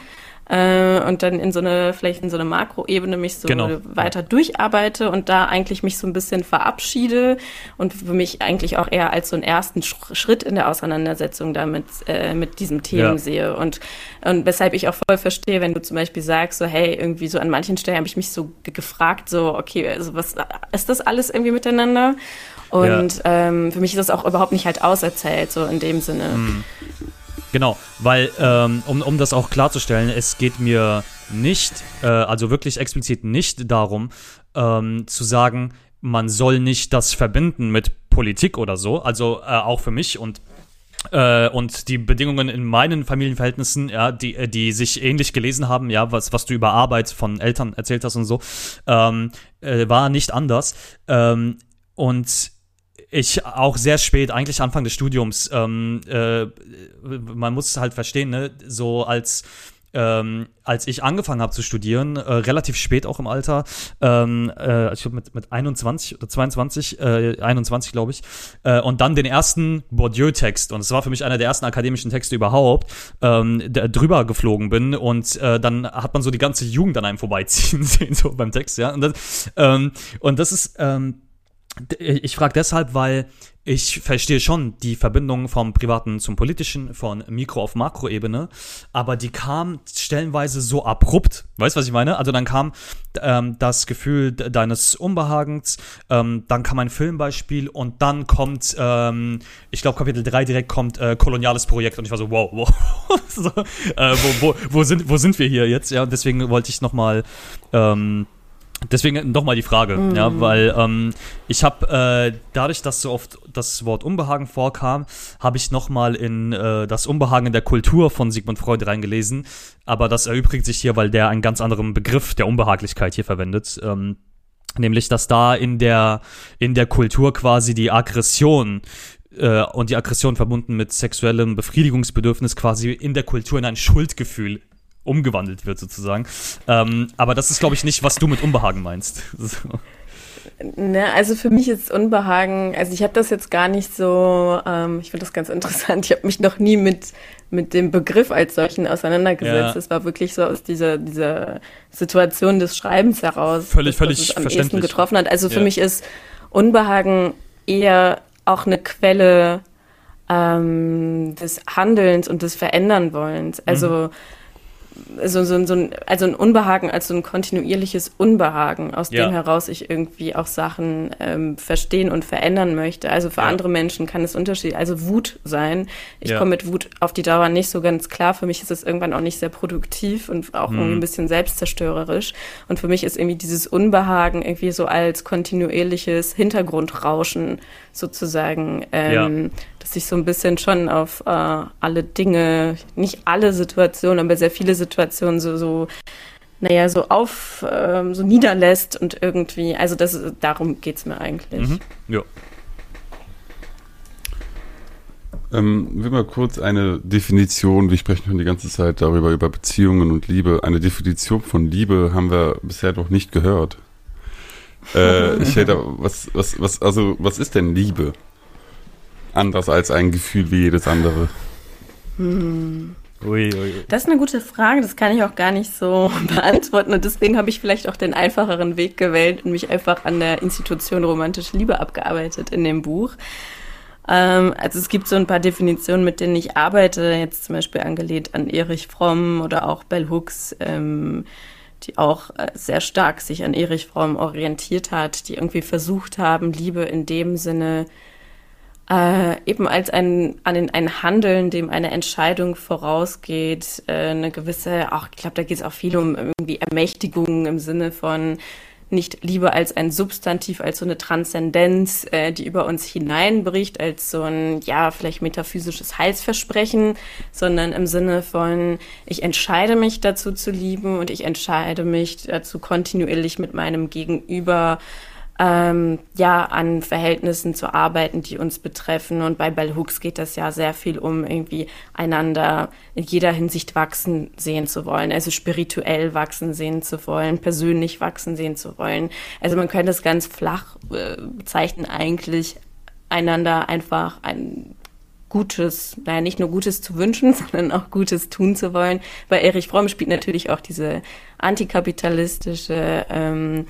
äh, und dann in so eine, vielleicht in so eine Makroebene mich so genau. weiter durcharbeite und da eigentlich mich so ein bisschen verabschiede und für mich eigentlich auch eher als so einen ersten Schritt in der Auseinandersetzung damit äh, mit diesem Themen ja. sehe und, und weshalb ich auch voll verstehe, wenn du zum Beispiel sagst, so hey, irgendwie so an manchen Stellen habe ich mich so gefragt, so okay, also was ist das alles irgendwie miteinander? Und ja. ähm, für mich ist das auch überhaupt nicht halt auserzählt, so in dem Sinne. Mhm. Genau, weil, ähm, um, um das auch klarzustellen, es geht mir nicht, äh, also wirklich explizit nicht darum, ähm, zu sagen, man soll nicht das verbinden mit Politik oder so, also äh, auch für mich und äh, und die Bedingungen in meinen Familienverhältnissen, ja, die, äh, die sich ähnlich gelesen haben, ja, was, was du über Arbeit von Eltern erzählt hast und so, ähm, äh, war nicht anders. Ähm, und ich auch sehr spät, eigentlich Anfang des Studiums, ähm, äh, man muss halt verstehen, ne, so als ähm, als ich angefangen habe zu studieren, äh, relativ spät auch im Alter, ähm, äh, ich glaube mit, mit 21 oder 22, äh, 21 glaube ich, äh, und dann den ersten Bourdieu-Text, und es war für mich einer der ersten akademischen Texte überhaupt, ähm, drüber geflogen bin. Und äh, dann hat man so die ganze Jugend an einem vorbeiziehen sehen, so beim Text, ja, und das, ähm, und das ist, ähm, ich frage deshalb, weil ich verstehe schon die Verbindung vom Privaten zum Politischen, von Mikro- auf Makroebene, aber die kam stellenweise so abrupt. Weißt du, was ich meine? Also dann kam ähm, das Gefühl deines Unbehagens, ähm, dann kam ein Filmbeispiel und dann kommt, ähm, ich glaube, Kapitel 3 direkt kommt äh, koloniales Projekt und ich war so, wow, wow. so, äh, wo, wo, wo, sind, wo sind wir hier jetzt? Ja, deswegen wollte ich nochmal ähm, Deswegen nochmal die Frage, mm. ja, weil ähm, ich habe äh, dadurch, dass so oft das Wort Unbehagen vorkam, habe ich nochmal in äh, das Unbehagen in der Kultur von Sigmund Freud reingelesen. Aber das erübrigt sich hier, weil der einen ganz anderen Begriff der Unbehaglichkeit hier verwendet. Ähm, nämlich, dass da in der, in der Kultur quasi die Aggression äh, und die Aggression verbunden mit sexuellem Befriedigungsbedürfnis quasi in der Kultur in ein Schuldgefühl umgewandelt wird sozusagen. Ähm, aber das ist, glaube ich, nicht, was du mit Unbehagen meinst. So. Ne, also für mich ist Unbehagen, also ich habe das jetzt gar nicht so, ähm, ich finde das ganz interessant, ich habe mich noch nie mit, mit dem Begriff als solchen auseinandergesetzt. Es ja. war wirklich so aus dieser, dieser Situation des Schreibens heraus, völlig, dass, völlig dass es am ehesten getroffen hat. Also für ja. mich ist Unbehagen eher auch eine Quelle ähm, des Handelns und des Verändernwollens. Also mhm so, so, so ein, also ein Unbehagen als so ein kontinuierliches Unbehagen, aus ja. dem heraus ich irgendwie auch Sachen ähm, verstehen und verändern möchte. Also für ja. andere Menschen kann es unterschiedlich, also Wut sein. Ich ja. komme mit Wut auf die Dauer nicht so ganz klar. Für mich ist es irgendwann auch nicht sehr produktiv und auch mhm. irgendwie ein bisschen selbstzerstörerisch. Und für mich ist irgendwie dieses Unbehagen irgendwie so als kontinuierliches Hintergrundrauschen sozusagen ähm, dass ich so ein bisschen schon auf äh, alle Dinge, nicht alle Situationen, aber sehr viele Situationen so, so naja, so auf, ähm, so niederlässt und irgendwie, also das, darum geht es mir eigentlich. Mhm. Ja. Ähm, will mal kurz eine Definition, wir sprechen schon die ganze Zeit darüber, über Beziehungen und Liebe. Eine Definition von Liebe haben wir bisher noch nicht gehört. Äh, ich hätte, was, was, was, also, was ist denn Liebe? Anders als ein Gefühl wie jedes andere? Hm. Ui, ui, ui. Das ist eine gute Frage, das kann ich auch gar nicht so beantworten und deswegen habe ich vielleicht auch den einfacheren Weg gewählt und mich einfach an der Institution romantische Liebe abgearbeitet in dem Buch. Ähm, also es gibt so ein paar Definitionen, mit denen ich arbeite, jetzt zum Beispiel angelehnt an Erich Fromm oder auch Bell Hooks, ähm, die auch äh, sehr stark sich an Erich Fromm orientiert hat, die irgendwie versucht haben, Liebe in dem Sinne äh, eben als ein, an ein Handeln, dem eine Entscheidung vorausgeht, äh, eine gewisse, auch ich glaube, da geht es auch viel um irgendwie Ermächtigung im Sinne von nicht Liebe als ein Substantiv, als so eine Transzendenz, äh, die über uns hineinbricht, als so ein, ja, vielleicht metaphysisches Heilsversprechen, sondern im Sinne von, ich entscheide mich dazu zu lieben und ich entscheide mich dazu kontinuierlich mit meinem Gegenüber ähm, ja, an Verhältnissen zu arbeiten, die uns betreffen. Und bei Bell Hooks geht das ja sehr viel um irgendwie einander in jeder Hinsicht wachsen sehen zu wollen, also spirituell wachsen sehen zu wollen, persönlich wachsen sehen zu wollen. Also man könnte es ganz flach äh, bezeichnen, eigentlich einander einfach ein Gutes, naja, nicht nur Gutes zu wünschen, sondern auch Gutes tun zu wollen. Bei Erich Fromm spielt natürlich auch diese antikapitalistische ähm,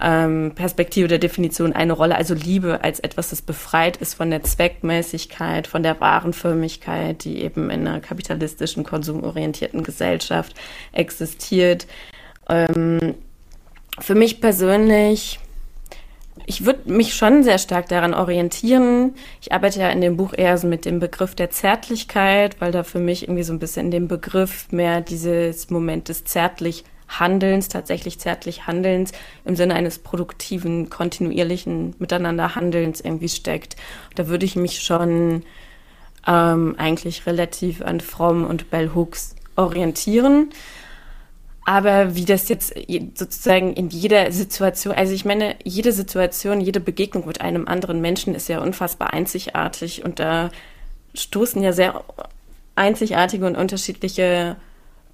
ähm, Perspektive der Definition eine Rolle. Also Liebe als etwas, das befreit ist von der Zweckmäßigkeit, von der Warenförmigkeit, die eben in einer kapitalistischen, konsumorientierten Gesellschaft existiert. Ähm, für mich persönlich ich würde mich schon sehr stark daran orientieren. Ich arbeite ja in dem Buch eher so mit dem Begriff der Zärtlichkeit, weil da für mich irgendwie so ein bisschen in dem Begriff mehr dieses Moment des zärtlich Handelns, tatsächlich zärtlich Handelns im Sinne eines produktiven, kontinuierlichen Miteinanderhandelns irgendwie steckt. Da würde ich mich schon ähm, eigentlich relativ an Fromm und Bell Hooks orientieren. Aber wie das jetzt sozusagen in jeder Situation, also ich meine, jede Situation, jede Begegnung mit einem anderen Menschen ist ja unfassbar einzigartig und da stoßen ja sehr einzigartige und unterschiedliche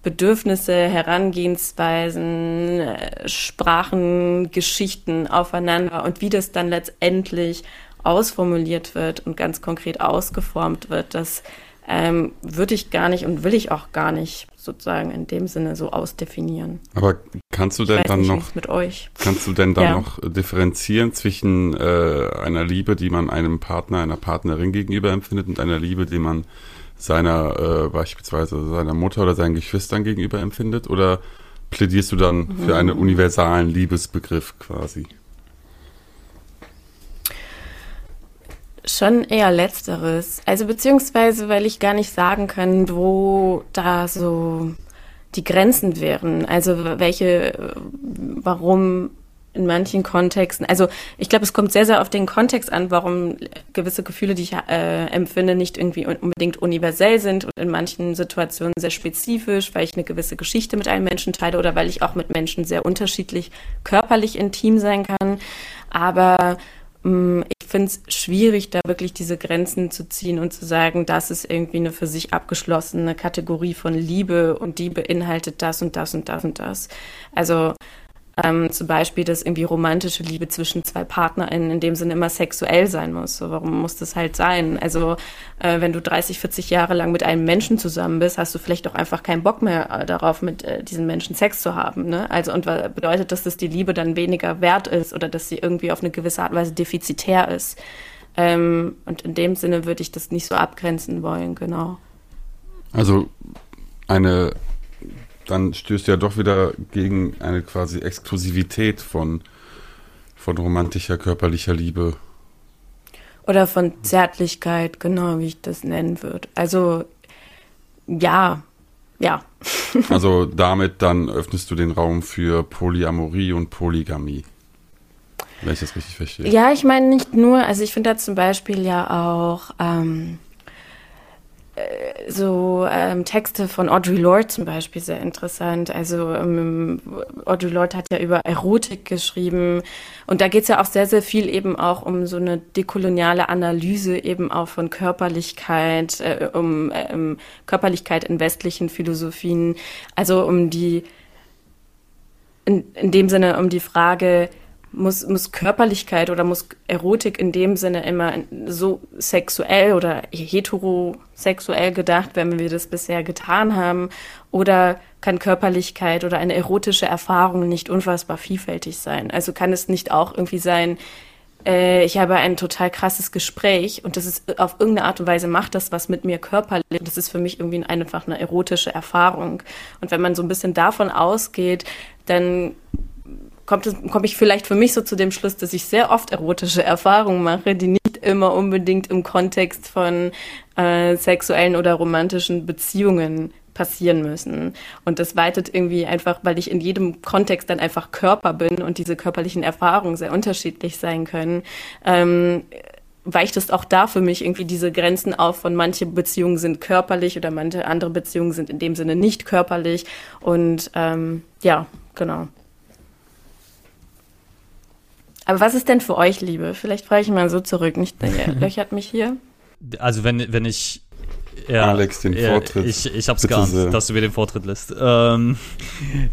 Bedürfnisse, Herangehensweisen, Sprachen, Geschichten aufeinander und wie das dann letztendlich ausformuliert wird und ganz konkret ausgeformt wird, das ähm, würde ich gar nicht und will ich auch gar nicht sozusagen in dem Sinne so ausdefinieren. Aber kannst du denn dann nicht, noch mit euch? kannst du denn dann Ja. noch differenzieren zwischen äh, einer Liebe, die man einem Partner, einer Partnerin gegenüber empfindet und einer Liebe, die man seiner äh, beispielsweise seiner Mutter oder seinen Geschwistern gegenüber empfindet? Oder plädierst du dann für einen Mhm. universalen Liebesbegriff quasi? Schon eher letzteres. Also beziehungsweise, weil ich gar nicht sagen kann, wo da so die Grenzen wären. Also welche, äh, warum in manchen Kontexten. Also ich glaube, es kommt sehr, sehr auf den Kontext an, warum gewisse Gefühle, die ich äh, empfinde, nicht irgendwie un- unbedingt universell sind und in manchen Situationen sehr spezifisch, weil ich eine gewisse Geschichte mit einem Menschen teile oder weil ich auch mit Menschen sehr unterschiedlich körperlich intim sein kann. Aber Mm, Ich finde es schwierig, da wirklich diese Grenzen zu ziehen und zu sagen, das ist irgendwie eine für sich abgeschlossene Kategorie von Liebe und die beinhaltet das und das und das und das. Also ähm, zum Beispiel, dass irgendwie romantische Liebe zwischen zwei PartnerInnen in dem Sinne immer sexuell sein muss. So, warum muss das halt sein? Also, äh, wenn du 30, 40 Jahre lang mit einem Menschen zusammen bist, hast du vielleicht auch einfach keinen Bock mehr äh, darauf, mit äh, diesen Menschen Sex zu haben. Ne? Also, und bedeutet das, dass die Liebe dann weniger wert ist oder dass sie irgendwie auf eine gewisse Art und Weise defizitär ist? Ähm, und in dem Sinne würde ich das nicht so abgrenzen wollen, genau. Also eine, dann stößt ja doch wieder gegen eine quasi Exklusivität von, von romantischer, körperlicher Liebe. Oder von Zärtlichkeit, genau wie ich das nennen würde. Also, ja, ja. Also damit dann öffnest du den Raum für Polyamorie und Polygamie. Wenn ich das richtig verstehe. Ja, ich meine nicht nur, also ich finde da zum Beispiel ja auch ähm, äh, so ähm, Texte von Audre Lorde zum Beispiel sehr interessant. Also ähm, Audre Lorde hat ja über Erotik geschrieben und da geht es ja auch sehr, sehr viel eben auch um so eine dekoloniale Analyse eben auch von Körperlichkeit, äh, um ähm, Körperlichkeit in westlichen Philosophien, also um die in, in dem Sinne um die Frage, muss, muss Körperlichkeit oder muss Erotik in dem Sinne immer so sexuell oder heterosexuell gedacht werden, wie wir das bisher getan haben? Oder kann Körperlichkeit oder eine erotische Erfahrung nicht unfassbar vielfältig sein? Also kann es nicht auch irgendwie sein, äh, ich habe ein total krasses Gespräch und das ist auf irgendeine Art und Weise macht das was mit mir körperlich. Das ist für mich irgendwie einfach eine erotische Erfahrung. Und wenn man so ein bisschen davon ausgeht, dann kommt es, komme ich vielleicht für mich so zu dem Schluss, dass ich sehr oft erotische Erfahrungen mache, die nicht immer unbedingt im Kontext von äh, sexuellen oder romantischen Beziehungen passieren müssen. Und das weitet irgendwie einfach, weil ich in jedem Kontext dann einfach Körper bin und diese körperlichen Erfahrungen sehr unterschiedlich sein können, ähm, weicht es auch da für mich irgendwie diese Grenzen auf von manche Beziehungen sind körperlich oder manche andere Beziehungen sind in dem Sinne nicht körperlich. Und ähm, ja, genau. Aber was ist denn für euch Liebe? Vielleicht frage ich mal so zurück. Nicht, ihr löchert mich hier. Also wenn, wenn ich ja, Alex, den ja, Vortritt. Ich, ich hab's Bitte geahnt, sehr. dass du mir den Vortritt lässt. Ähm,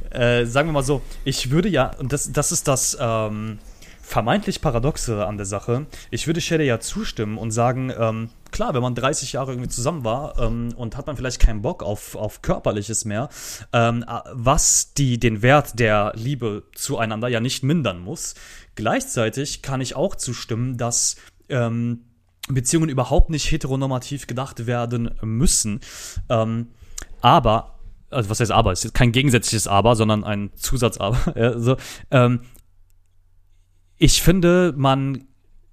äh, sagen wir mal so, ich würde ja, und das, das ist das ähm, vermeintlich Paradoxe an der Sache, ich würde Shade ja zustimmen und sagen, ähm, klar, wenn man 30 Jahre irgendwie zusammen war ähm, und hat man vielleicht keinen Bock auf, auf Körperliches mehr, ähm, äh, was die, den Wert der Liebe zueinander ja nicht mindern muss. Gleichzeitig kann ich auch zustimmen, dass ähm, Beziehungen überhaupt nicht heteronormativ gedacht werden müssen. Ähm, aber, also was heißt aber? Es ist kein gegensätzliches Aber, sondern ein Zusatz-Aber. Ja, so, ähm, ich finde, man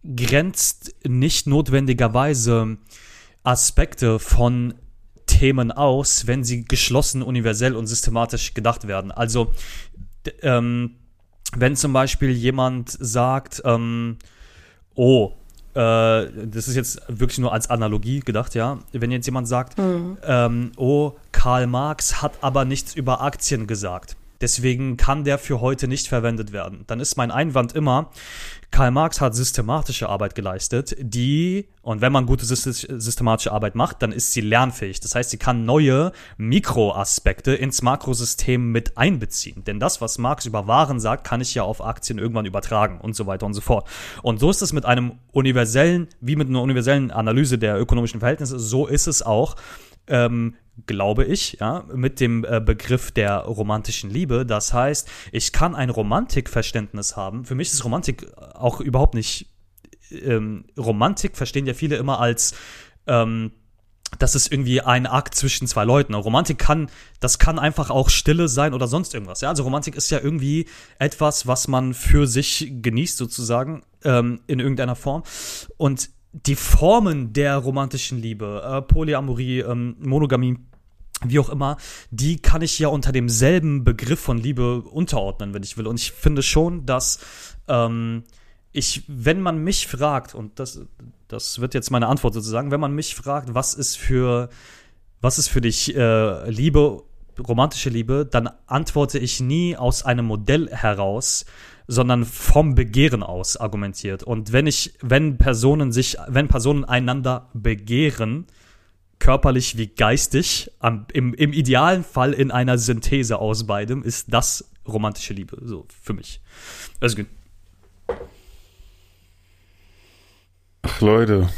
grenzt nicht notwendigerweise Aspekte von Themen aus, wenn sie geschlossen, universell und systematisch gedacht werden. Also, ähm, wenn zum Beispiel jemand sagt, ähm, oh, äh, das ist jetzt wirklich nur als Analogie gedacht, ja. Wenn jetzt jemand sagt, mhm. ähm, oh, Karl Marx hat aber nichts über Aktien gesagt. Deswegen kann der für heute nicht verwendet werden. Dann ist mein Einwand immer, Karl Marx hat systematische Arbeit geleistet, die, und wenn man gute systematische Arbeit macht, dann ist sie lernfähig. Das heißt, sie kann neue Mikroaspekte ins Makrosystem mit einbeziehen. Denn das, was Marx über Waren sagt, kann ich ja auf Aktien irgendwann übertragen und so weiter und so fort. Und so ist es mit einem universellen, wie mit einer universellen Analyse der ökonomischen Verhältnisse, so ist es auch ähm, glaube ich, ja, mit dem äh, Begriff der romantischen Liebe. Das heißt, ich kann ein Romantikverständnis haben. Für mich ist Romantik auch überhaupt nicht ähm, Romantik verstehen ja viele immer als ähm, das ist irgendwie ein Akt zwischen zwei Leuten. Romantik kann, das kann einfach auch Stille sein oder sonst irgendwas. Ja, also Romantik ist ja irgendwie etwas, was man für sich genießt sozusagen ähm, in irgendeiner Form. Und die Formen der romantischen Liebe, äh, Polyamorie, ähm, Monogamie, wie auch immer, die kann ich ja unter demselben Begriff von Liebe unterordnen, wenn ich will. Und ich finde schon, dass ähm, ich, wenn man mich fragt, und das, das wird jetzt meine Antwort sozusagen, wenn man mich fragt, was ist für, was ist für dich äh, Liebe, romantische Liebe, dann antworte ich nie aus einem Modell heraus, sondern vom Begehren aus argumentiert. Und wenn ich, wenn Personen sich, wenn Personen einander begehren, körperlich wie geistig, am, im, im idealen Fall in einer Synthese aus beidem, ist das romantische Liebe, so für mich. Also gut. Ach Leute.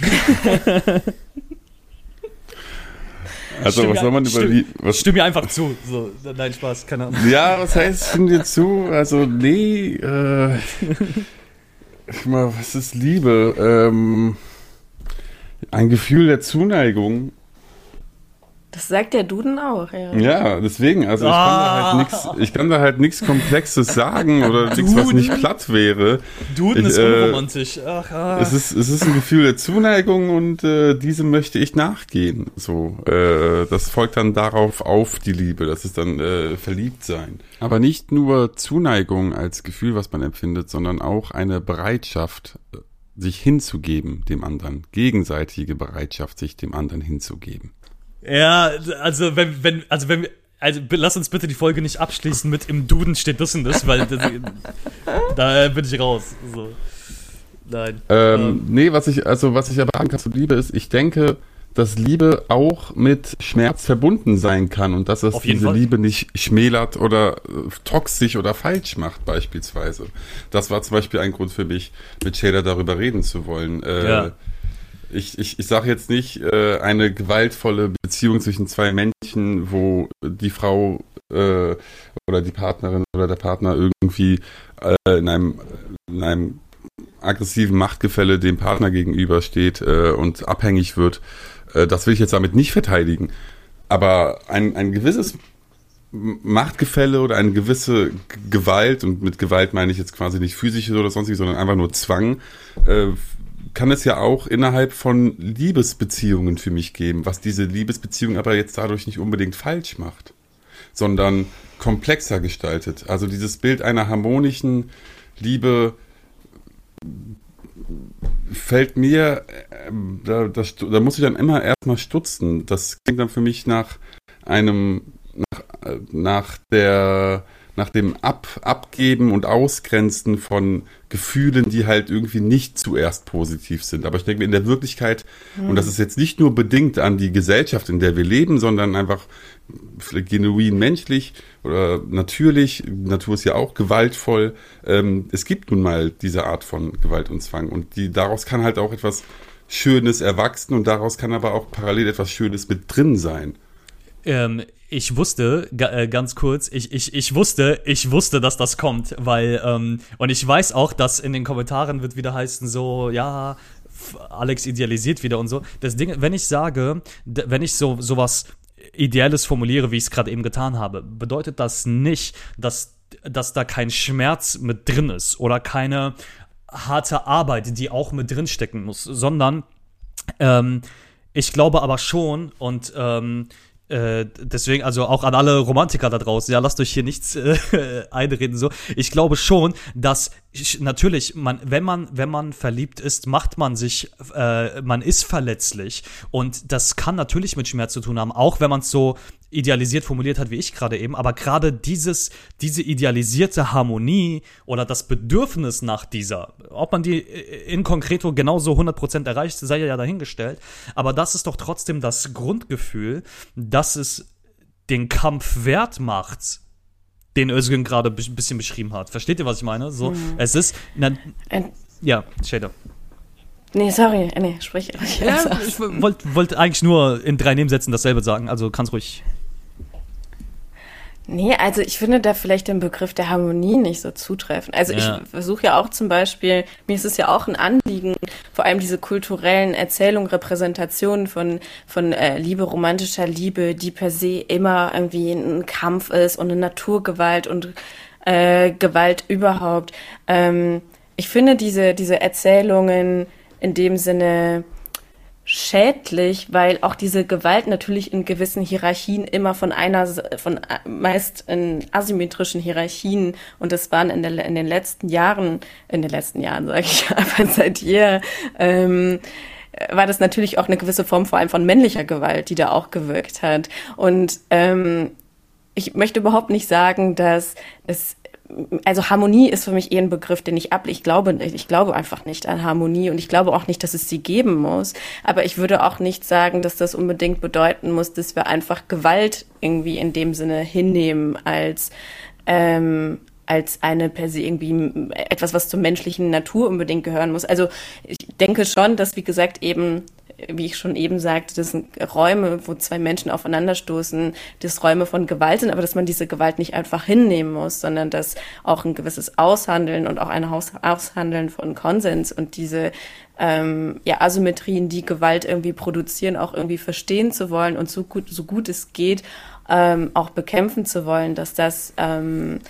Also, stimm was soll man über stimm, die. Was stimm mir einfach zu. So, nein, Spaß, keine Ahnung. Ja, was heißt, stimm dir zu? Also, nee, äh. mal, was ist Liebe? Ähm, ein Gefühl der Zuneigung das sagt der Duden auch, ja. Ja, deswegen, also ich ah. kann da halt nichts Komplexes sagen oder nichts, was nicht platt wäre. Duden ich, ist äh, unromantisch. Ach, ah. es, ist, es ist ein Gefühl der Zuneigung und äh, diesem möchte ich nachgehen. So, äh, das folgt dann darauf auf die Liebe. Das ist dann äh, verliebt sein. Aber nicht nur Zuneigung als Gefühl, was man empfindet, sondern auch eine Bereitschaft, sich hinzugeben dem anderen. Gegenseitige Bereitschaft, sich dem anderen hinzugeben. Ja, also wenn, wenn, also wenn wir, also lass uns bitte die Folge nicht abschließen mit im Duden steht das und das, weil das, da bin ich raus. So. Nein. Ähm, ähm. Nee, was ich, also was ich aber sagen kann zu Liebe ist, ich denke, dass Liebe auch mit Schmerz verbunden sein kann und dass es diese Fall. Liebe nicht schmälert oder äh, toxisch oder falsch macht beispielsweise. Das war zum Beispiel ein Grund für mich, mit Shader darüber reden zu wollen. Äh, ja ich, ich, ich sage jetzt nicht äh, eine gewaltvolle Beziehung zwischen zwei Menschen, wo die Frau äh, oder die Partnerin oder der Partner irgendwie äh, in, einem, in einem aggressiven Machtgefälle dem Partner gegenübersteht äh, und abhängig wird. Äh, das will ich jetzt damit nicht verteidigen. Aber ein, ein gewisses Machtgefälle oder eine gewisse Gewalt, und mit Gewalt meine ich jetzt quasi nicht physische oder sonstiges, sondern einfach nur Zwang, äh, kann es ja auch innerhalb von Liebesbeziehungen für mich geben, was diese Liebesbeziehung aber jetzt dadurch nicht unbedingt falsch macht, sondern komplexer gestaltet. Also dieses Bild einer harmonischen Liebe fällt mir, äh, da, das, da muss ich dann immer erstmal stutzen. Das klingt dann für mich nach einem, nach, äh, nach der nach dem Ab Abgeben und Ausgrenzen von Gefühlen, die halt irgendwie nicht zuerst positiv sind. Aber ich denke, in der Wirklichkeit, mhm. und das ist jetzt nicht nur bedingt an die Gesellschaft, in der wir leben, sondern einfach genuin menschlich oder natürlich, Natur ist ja auch gewaltvoll. Ähm, es gibt nun mal diese Art von Gewalt und Zwang und die, daraus kann halt auch etwas Schönes erwachsen und daraus kann aber auch parallel etwas Schönes mit drin sein. Ähm, ich wusste, äh, ganz kurz, ich, ich, ich wusste, ich wusste, dass das kommt, weil, ähm, und ich weiß auch, dass in den Kommentaren wird wieder heißen, so, ja, Alex idealisiert wieder und so. Das Ding, wenn ich sage, wenn ich so sowas Ideelles formuliere, wie ich es gerade eben getan habe, bedeutet das nicht, dass, dass da kein Schmerz mit drin ist oder keine harte Arbeit, die auch mit drin stecken muss, sondern ähm, ich glaube aber schon und ähm, äh, deswegen, also auch an alle Romantiker da draußen, ja, lasst euch hier nichts äh, einreden. So, ich glaube schon, dass ich, natürlich, man, wenn man, wenn man verliebt ist, macht man sich, äh, man ist verletzlich und das kann natürlich mit Schmerz zu tun haben, auch wenn man es so idealisiert formuliert hat, wie ich gerade eben, aber gerade dieses, diese idealisierte Harmonie oder das Bedürfnis nach dieser, ob man die in konkreto genauso 100% erreicht, sei ja dahingestellt, aber das ist doch trotzdem das Grundgefühl, dass es den Kampf wert macht, den Özgün gerade ein bisschen beschrieben hat. Versteht ihr, was ich meine? So, mhm. es ist, na, ja, Shader. Nee, sorry, nee, sprich. Ja, ich wollte wollt eigentlich nur in drei Nebensätzen dasselbe sagen, also kannst ruhig Nee, also ich finde da vielleicht den Begriff der Harmonie nicht so zutreffend. Also ja. ich versuche ja auch zum Beispiel, mir ist es ja auch ein Anliegen, vor allem diese kulturellen Erzählungen, Repräsentationen von, von äh, Liebe, romantischer Liebe, die per se immer irgendwie ein Kampf ist und eine Naturgewalt und äh, Gewalt überhaupt. Ähm, ich finde diese, diese Erzählungen in dem Sinne schädlich, weil auch diese Gewalt natürlich in gewissen Hierarchien immer von einer, von meist in asymmetrischen Hierarchien und das waren in, der, in den letzten Jahren, in den letzten Jahren sage ich, aber seit jeher, ähm, war das natürlich auch eine gewisse Form vor allem von männlicher Gewalt, die da auch gewirkt hat. Und ähm, ich möchte überhaupt nicht sagen, dass es also Harmonie ist für mich eher ein Begriff, den ich ablehne. Ich glaube, ich glaube einfach nicht an Harmonie und ich glaube auch nicht, dass es sie geben muss. Aber ich würde auch nicht sagen, dass das unbedingt bedeuten muss, dass wir einfach Gewalt irgendwie in dem Sinne hinnehmen als ähm, als eine per se irgendwie etwas, was zur menschlichen Natur unbedingt gehören muss. Also ich denke schon, dass wie gesagt eben wie ich schon eben sagte, das sind Räume, wo zwei Menschen aufeinanderstoßen, das Räume von Gewalt sind, aber dass man diese Gewalt nicht einfach hinnehmen muss, sondern dass auch ein gewisses Aushandeln und auch ein Aushandeln von Konsens und diese ähm, ja, Asymmetrien, die Gewalt irgendwie produzieren, auch irgendwie verstehen zu wollen und so gut, so gut es geht, ähm, auch bekämpfen zu wollen, dass das ähm,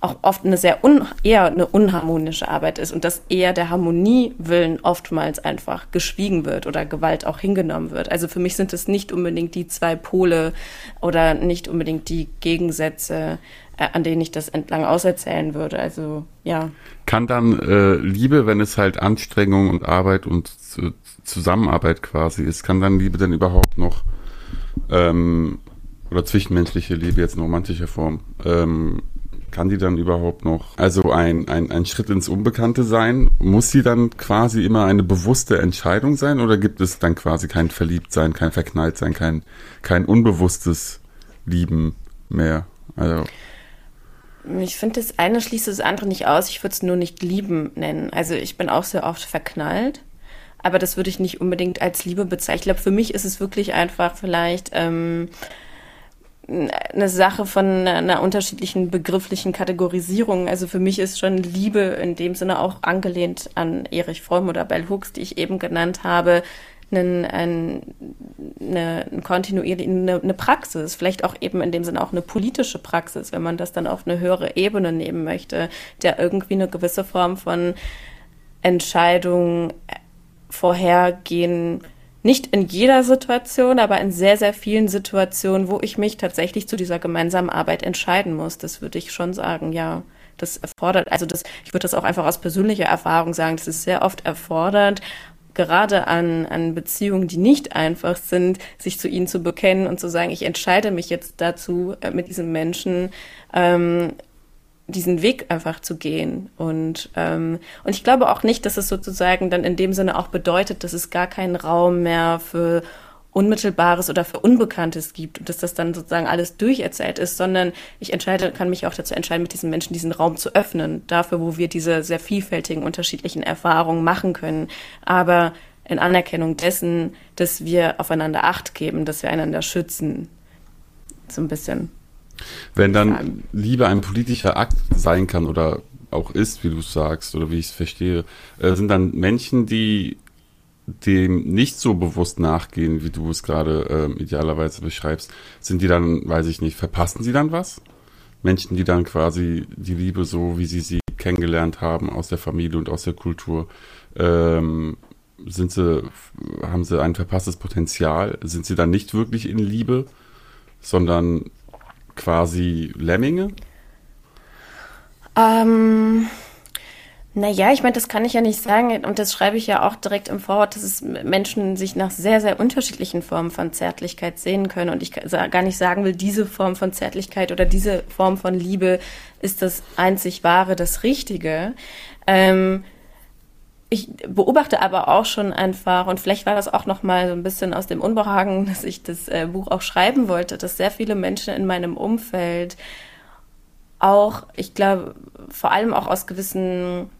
auch oft eine sehr un, eher eine unharmonische Arbeit ist und dass eher der Harmonie willen oftmals einfach geschwiegen wird oder Gewalt auch hingenommen wird. Also für mich sind es nicht unbedingt die zwei Pole oder nicht unbedingt die Gegensätze, äh, an denen ich das entlang auserzählen würde. Also ja. Kann dann äh, Liebe, wenn es halt Anstrengung und Arbeit und Zusammenarbeit quasi ist, kann dann Liebe denn überhaupt noch ähm, oder zwischenmenschliche Liebe jetzt in romantischer Form ähm, kann die dann überhaupt noch, also ein, ein, ein Schritt ins Unbekannte sein? Muss sie dann quasi immer eine bewusste Entscheidung sein oder gibt es dann quasi kein Verliebtsein, kein Verknalltsein, kein, kein unbewusstes Lieben mehr? Also. Ich finde, das eine schließt das andere nicht aus. Ich würde es nur nicht lieben nennen. Also ich bin auch sehr oft verknallt, aber das würde ich nicht unbedingt als Liebe bezeichnen. Ich glaube, für mich ist es wirklich einfach vielleicht ähm, eine Sache von einer unterschiedlichen begrifflichen Kategorisierung. Also für mich ist schon Liebe in dem Sinne auch angelehnt an Erich Fromm oder Bell Hooks, die ich eben genannt habe, einen, ein, eine, eine kontinuierliche eine, eine Praxis, vielleicht auch eben in dem Sinne auch eine politische Praxis, wenn man das dann auf eine höhere Ebene nehmen möchte, der irgendwie eine gewisse Form von Entscheidung vorhergehen nicht in jeder Situation, aber in sehr, sehr vielen Situationen, wo ich mich tatsächlich zu dieser gemeinsamen Arbeit entscheiden muss. Das würde ich schon sagen, ja. Das erfordert, also das, ich würde das auch einfach aus persönlicher Erfahrung sagen, das ist sehr oft erfordert, gerade an, an Beziehungen, die nicht einfach sind, sich zu ihnen zu bekennen und zu sagen, ich entscheide mich jetzt dazu, äh, mit diesem Menschen ähm, diesen Weg einfach zu gehen. Und, ähm, und ich glaube auch nicht, dass es sozusagen dann in dem Sinne auch bedeutet, dass es gar keinen Raum mehr für Unmittelbares oder für Unbekanntes gibt und dass das dann sozusagen alles durcherzählt ist, sondern ich entscheide, kann mich auch dazu entscheiden, mit diesen Menschen diesen Raum zu öffnen, dafür, wo wir diese sehr vielfältigen, unterschiedlichen Erfahrungen machen können. Aber in Anerkennung dessen, dass wir aufeinander Acht geben, dass wir einander schützen. So ein bisschen. Wenn dann Liebe ein politischer Akt sein kann oder auch ist, wie du sagst, oder wie ich es verstehe, äh, sind dann Menschen, die dem nicht so bewusst nachgehen, wie du es gerade äh, idealerweise beschreibst, sind die dann, weiß ich nicht, verpassen sie dann was? Menschen, die dann quasi die Liebe so, wie sie sie kennengelernt haben aus der Familie und aus der Kultur, ähm, sind sie, haben sie ein verpasstes Potenzial? Sind sie dann nicht wirklich in Liebe, sondern quasi Lemminge? Ähm, naja, ich meine, das kann ich ja nicht sagen und das schreibe ich ja auch direkt im Vorwort, dass es Menschen sich nach sehr, sehr unterschiedlichen Formen von Zärtlichkeit sehen können und ich gar nicht sagen will, diese Form von Zärtlichkeit oder diese Form von Liebe ist das einzig wahre, das Richtige. Ähm, ich beobachte aber auch schon einfach, und vielleicht war das auch noch mal so ein bisschen aus dem Unbehagen, dass ich das äh, Buch auch schreiben wollte, dass sehr viele Menschen in meinem Umfeld auch, ich glaube, vor allem auch aus gewissen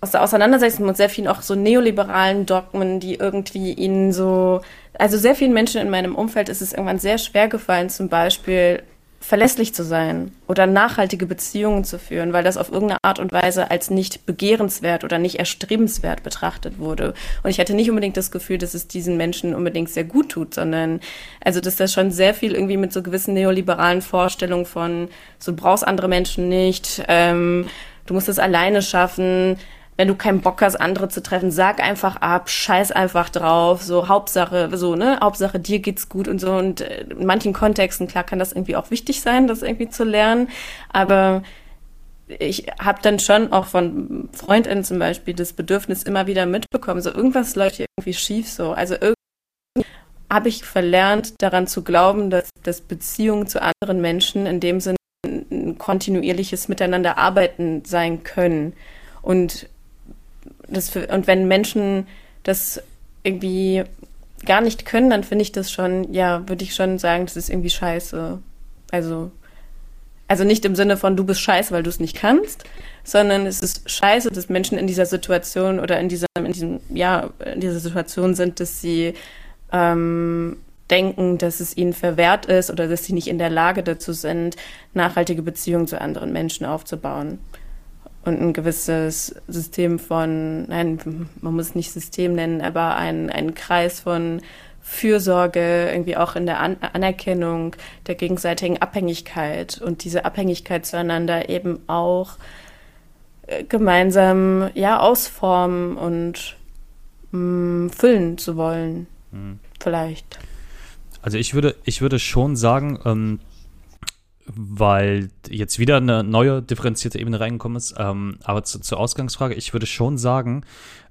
aus der Auseinandersetzung mit sehr vielen auch so neoliberalen Dogmen, die irgendwie ihnen so, also sehr vielen Menschen in meinem Umfeld ist es irgendwann sehr schwer gefallen, zum Beispiel verlässlich zu sein oder nachhaltige Beziehungen zu führen, weil das auf irgendeine Art und Weise als nicht begehrenswert oder nicht erstrebenswert betrachtet wurde. Und ich hatte nicht unbedingt das Gefühl, dass es diesen Menschen unbedingt sehr gut tut, sondern also dass das schon sehr viel irgendwie mit so gewissen neoliberalen Vorstellungen von so brauchst andere Menschen nicht, ähm, du musst es alleine schaffen, wenn du keinen Bock hast, andere zu treffen, sag einfach ab, scheiß einfach drauf, so Hauptsache, so, ne, Hauptsache dir geht's gut und so. Und äh, in manchen Kontexten, klar kann das irgendwie auch wichtig sein, das irgendwie zu lernen, aber ich habe dann schon auch von Freundinnen zum Beispiel das Bedürfnis immer wieder mitbekommen, so irgendwas läuft hier irgendwie schief so, also irgendwie habe ich verlernt, daran zu glauben, dass, dass Beziehungen zu anderen Menschen in dem Sinne ein kontinuierliches Miteinander arbeiten sein können. Und das für, und wenn Menschen das irgendwie gar nicht können, dann finde ich das schon, ja, würde ich schon sagen, das ist irgendwie scheiße. Also, also nicht im Sinne von du bist scheiße, weil du es nicht kannst, sondern es ist scheiße, dass Menschen in dieser Situation oder in dieser, in diesem, ja, in dieser Situation sind, dass sie ähm, denken, dass es ihnen verwehrt ist oder dass sie nicht in der Lage dazu sind, nachhaltige Beziehungen zu anderen Menschen aufzubauen und ein gewisses System von, nein, man muss es nicht System nennen, aber ein, ein Kreis von Fürsorge, irgendwie auch in der An Anerkennung der gegenseitigen Abhängigkeit und diese Abhängigkeit zueinander eben auch äh, gemeinsam ja ausformen und mh, mm, füllen zu wollen. Mhm. Vielleicht. Also ich würde, ich würde schon sagen, ähm, weil jetzt wieder eine neue differenzierte Ebene reingekommen ist. Ähm, aber zu, zur Ausgangsfrage, ich würde schon sagen,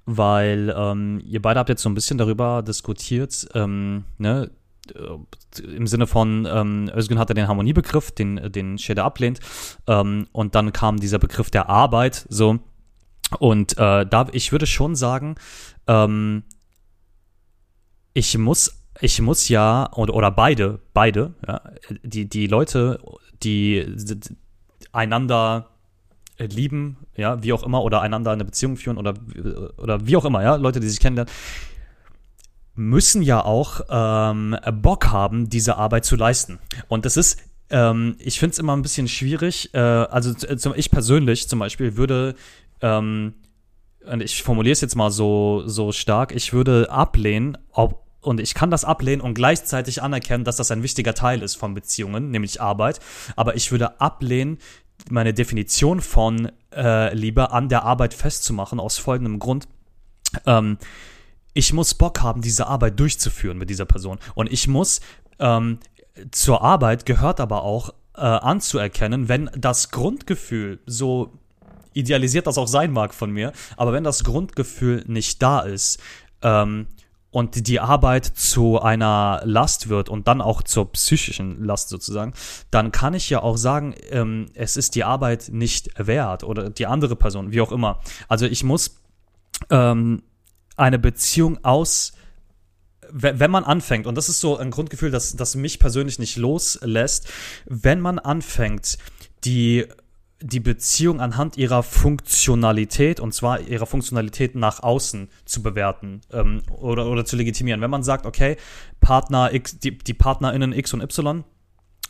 weil ähm, ihr beide habt jetzt so ein bisschen darüber diskutiert, ähm, ne, äh, im Sinne von, ähm, Özgün hatte den Harmoniebegriff, den, den Shader ablehnt, ähm, und dann kam dieser Begriff der Arbeit, so. Und äh, da, ich würde schon sagen, ähm, ich muss ich muss ja, oder, oder beide, beide, ja, die, die Leute, die einander lieben, ja, wie auch immer, oder einander eine Beziehung führen oder, oder wie auch immer, ja, Leute, die sich kennenlernen, müssen ja auch ähm, Bock haben, diese Arbeit zu leisten. Und das ist, ähm, ich finde es immer ein bisschen schwierig, äh, also ich persönlich zum Beispiel würde, ähm, ich formuliere es jetzt mal so, so stark, ich würde ablehnen, ob und ich kann das ablehnen und gleichzeitig anerkennen, dass das ein wichtiger Teil ist von Beziehungen, nämlich Arbeit. Aber ich würde ablehnen, meine Definition von äh, Liebe an der Arbeit festzumachen, aus folgendem Grund. Ähm, ich muss Bock haben, diese Arbeit durchzuführen mit dieser Person. Und ich muss ähm, zur Arbeit gehört aber auch äh, anzuerkennen, wenn das Grundgefühl, so idealisiert das auch sein mag von mir, aber wenn das Grundgefühl nicht da ist, ähm, und die Arbeit zu einer Last wird und dann auch zur psychischen Last sozusagen, dann kann ich ja auch sagen, ähm, es ist die Arbeit nicht wert oder die andere Person, wie auch immer. Also ich muss ähm, eine Beziehung aus wenn man anfängt, und das ist so ein Grundgefühl, das, das mich persönlich nicht loslässt, wenn man anfängt, die die Beziehung anhand ihrer Funktionalität, und zwar ihrer Funktionalität nach außen zu bewerten ähm, oder, oder zu legitimieren. Wenn man sagt, okay, Partner X, die, die PartnerInnen X und Y,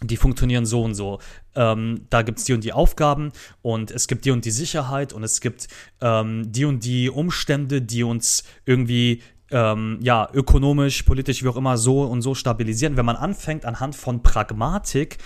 die funktionieren so und so. Ähm, da gibt es die und die Aufgaben und es gibt die und die Sicherheit und es gibt ähm, die und die Umstände, die uns irgendwie ähm, ja, ökonomisch, politisch, wie auch immer, so und so stabilisieren. Wenn man anfängt, anhand von Pragmatik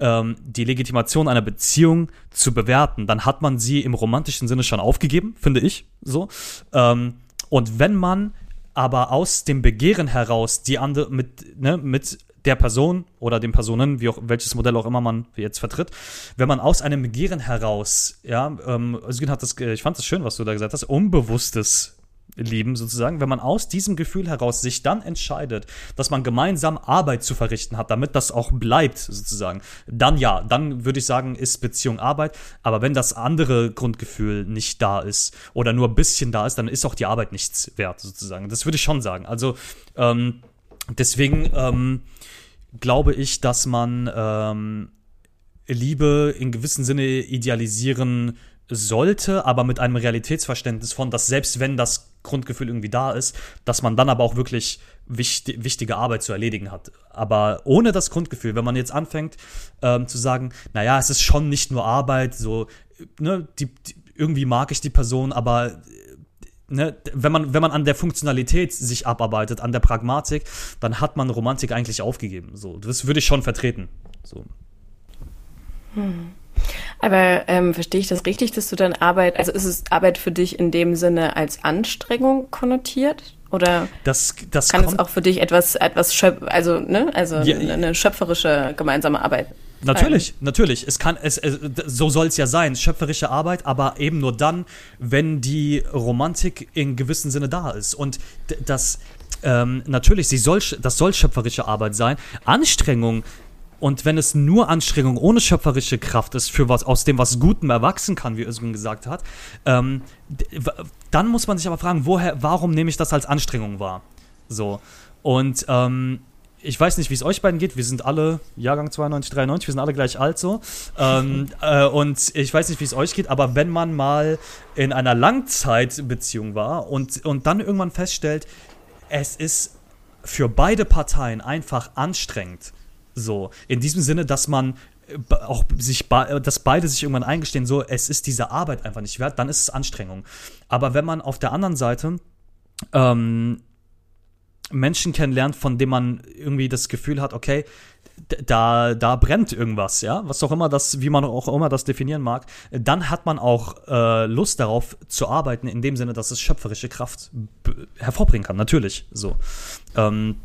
ähm, die Legitimation einer Beziehung zu bewerten, dann hat man sie im romantischen Sinne schon aufgegeben, finde ich so. Ähm, Und wenn man aber aus dem Begehren heraus die andere mit, ne, mit der Person oder den Personen, wie auch, welches Modell auch immer man jetzt vertritt, wenn man aus einem Begehren heraus, ja, ähm, hat das, ich fand das schön, was du da gesagt hast, unbewusstes Lieben sozusagen, wenn man aus diesem Gefühl heraus sich dann entscheidet, dass man gemeinsam Arbeit zu verrichten hat, damit das auch bleibt sozusagen, dann ja, dann würde ich sagen, ist Beziehung Arbeit. Aber wenn das andere Grundgefühl nicht da ist oder nur ein bisschen da ist, dann ist auch die Arbeit nichts wert sozusagen. Das würde ich schon sagen. Also ähm, deswegen ähm, glaube ich, dass man ähm, Liebe in gewissem Sinne idealisieren sollte, aber mit einem Realitätsverständnis von, dass selbst wenn das Grundgefühl irgendwie da ist, dass man dann aber auch wirklich wichtig, wichtige Arbeit zu erledigen hat. Aber ohne das Grundgefühl, wenn man jetzt anfängt ähm, zu sagen, naja, es ist schon nicht nur Arbeit, so, ne, die, die, irgendwie mag ich die Person, aber Ne, wenn man, wenn man an der Funktionalität sich abarbeitet, an der Pragmatik, dann hat man Romantik eigentlich aufgegeben. So, das würde ich schon vertreten. So. Hm. Aber ähm, verstehe ich das richtig, dass du dann Arbeit, also ist es Arbeit für dich in dem Sinne als Anstrengung konnotiert? Oder das, das kann es auch für dich etwas, etwas schöpf also, ne, also ja, eine schöpferische gemeinsame Arbeit? Natürlich, sein? natürlich. Es kann, es, es so soll es ja sein, schöpferische Arbeit, aber eben nur dann, wenn die Romantik in gewissem Sinne da ist. Und das, ähm, natürlich, sie soll, das soll schöpferische Arbeit sein. Anstrengung und wenn es nur Anstrengung ohne schöpferische Kraft ist, für was aus dem was Gutem erwachsen kann, wie Özgün gesagt hat, ähm, dann muss man sich aber fragen, woher, warum nehme ich das als Anstrengung wahr? So. Und ähm, ich weiß nicht, wie es euch beiden geht. Wir sind alle Jahrgang 92, 93, wir sind alle gleich alt so. ähm, äh, und ich weiß nicht, wie es euch geht, aber wenn man mal in einer Langzeitbeziehung war und, und dann irgendwann feststellt, es ist für beide Parteien einfach anstrengend, so, in diesem Sinne, dass man äh, auch sich, dass beide sich irgendwann eingestehen, so, es ist diese Arbeit einfach nicht wert, dann ist es Anstrengung. Aber wenn man auf der anderen Seite ähm, Menschen kennenlernt, von denen man irgendwie das Gefühl hat, okay, da, da brennt irgendwas, ja, was auch immer das, wie man auch immer das definieren mag, dann hat man auch äh, Lust darauf zu arbeiten, in dem Sinne, dass es schöpferische Kraft hervorbringen kann, natürlich, so. Ähm,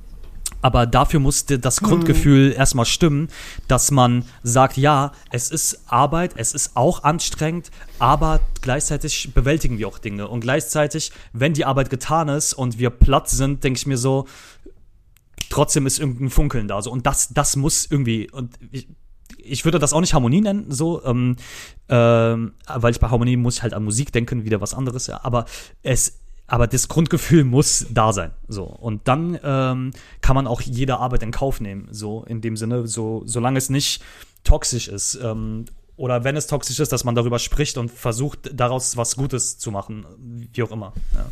aber dafür musste das Grundgefühl hm. erstmal stimmen, dass man sagt, ja, es ist Arbeit, es ist auch anstrengend, aber gleichzeitig bewältigen wir auch Dinge. Und gleichzeitig, wenn die Arbeit getan ist und wir platt sind, denke ich mir so, trotzdem ist irgendein Funkeln da. So. Und das, das muss irgendwie, und ich, ich würde das auch nicht Harmonie nennen, so, ähm, ähm, weil ich bei Harmonie muss ich halt an Musik denken, wieder was anderes, ja. Aber es aber das Grundgefühl muss da sein. So. Und dann ähm, kann man auch jede Arbeit in Kauf nehmen, so in dem Sinne, so, solange es nicht toxisch ist. Ähm, oder wenn es toxisch ist, dass man darüber spricht und versucht, daraus was Gutes zu machen, wie auch immer. Ja.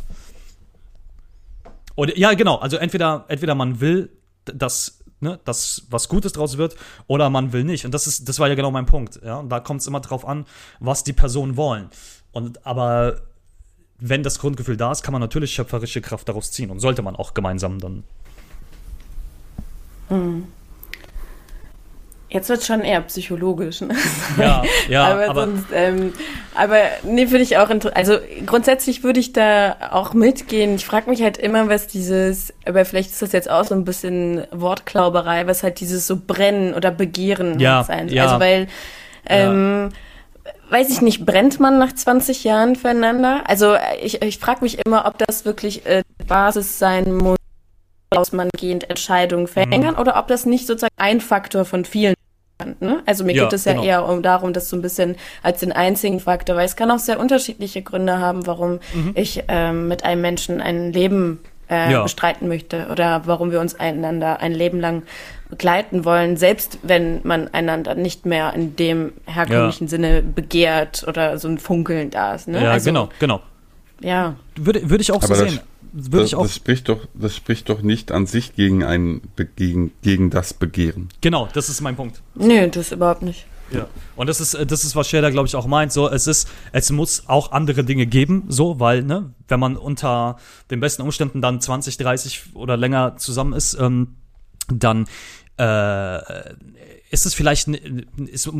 Oder, ja, genau, also entweder, entweder man will, dass, ne, dass was Gutes draus wird, oder man will nicht. Und das ist, das war ja genau mein Punkt. Ja. Und da kommt es immer drauf an, was die Personen wollen. Und aber wenn das Grundgefühl da ist, kann man natürlich schöpferische Kraft daraus ziehen und sollte man auch gemeinsam dann. Hm. Jetzt wird es schon eher psychologisch. Ne? Ja, ja. aber, aber, sonst, ähm, aber nee, finde ich auch interessant. Also grundsätzlich würde ich da auch mitgehen. Ich frage mich halt immer, was dieses, aber vielleicht ist das jetzt auch so ein bisschen Wortklauberei, was halt dieses so Brennen oder Begehren ja, sein. Ja, also weil ähm, ja weiß ich nicht, brennt man nach 20 Jahren füreinander? Also ich, ich frage mich immer, ob das wirklich äh, Basis sein muss, aus man gehend Entscheidungen fällen kann, mhm. oder ob das nicht sozusagen ein Faktor von vielen Ne? Also mir ja, geht es ja genau. eher um darum, das so ein bisschen als den einzigen Faktor, weil es kann auch sehr unterschiedliche Gründe haben, warum mhm. ich ähm, mit einem Menschen ein Leben äh, ja. bestreiten möchte oder warum wir uns einander ein Leben lang begleiten wollen, selbst wenn man einander nicht mehr in dem herkömmlichen ja. Sinne begehrt oder so ein Funkeln da ist. Ne? Ja, also, genau, genau. Ja. Würde, würde ich auch Aber so das, sehen. Würde das, ich auch das spricht doch, das spricht doch nicht an sich gegen ein gegen, gegen das Begehren. Genau, das ist mein Punkt. Nö, das überhaupt nicht. Ja. Und das ist, das ist, was Shader, glaube ich, auch meint. So, es ist, es muss auch andere Dinge geben, so, weil, ne, wenn man unter den besten Umständen dann 20, 30 oder länger zusammen ist, ähm, dann äh, ist es vielleicht, ist,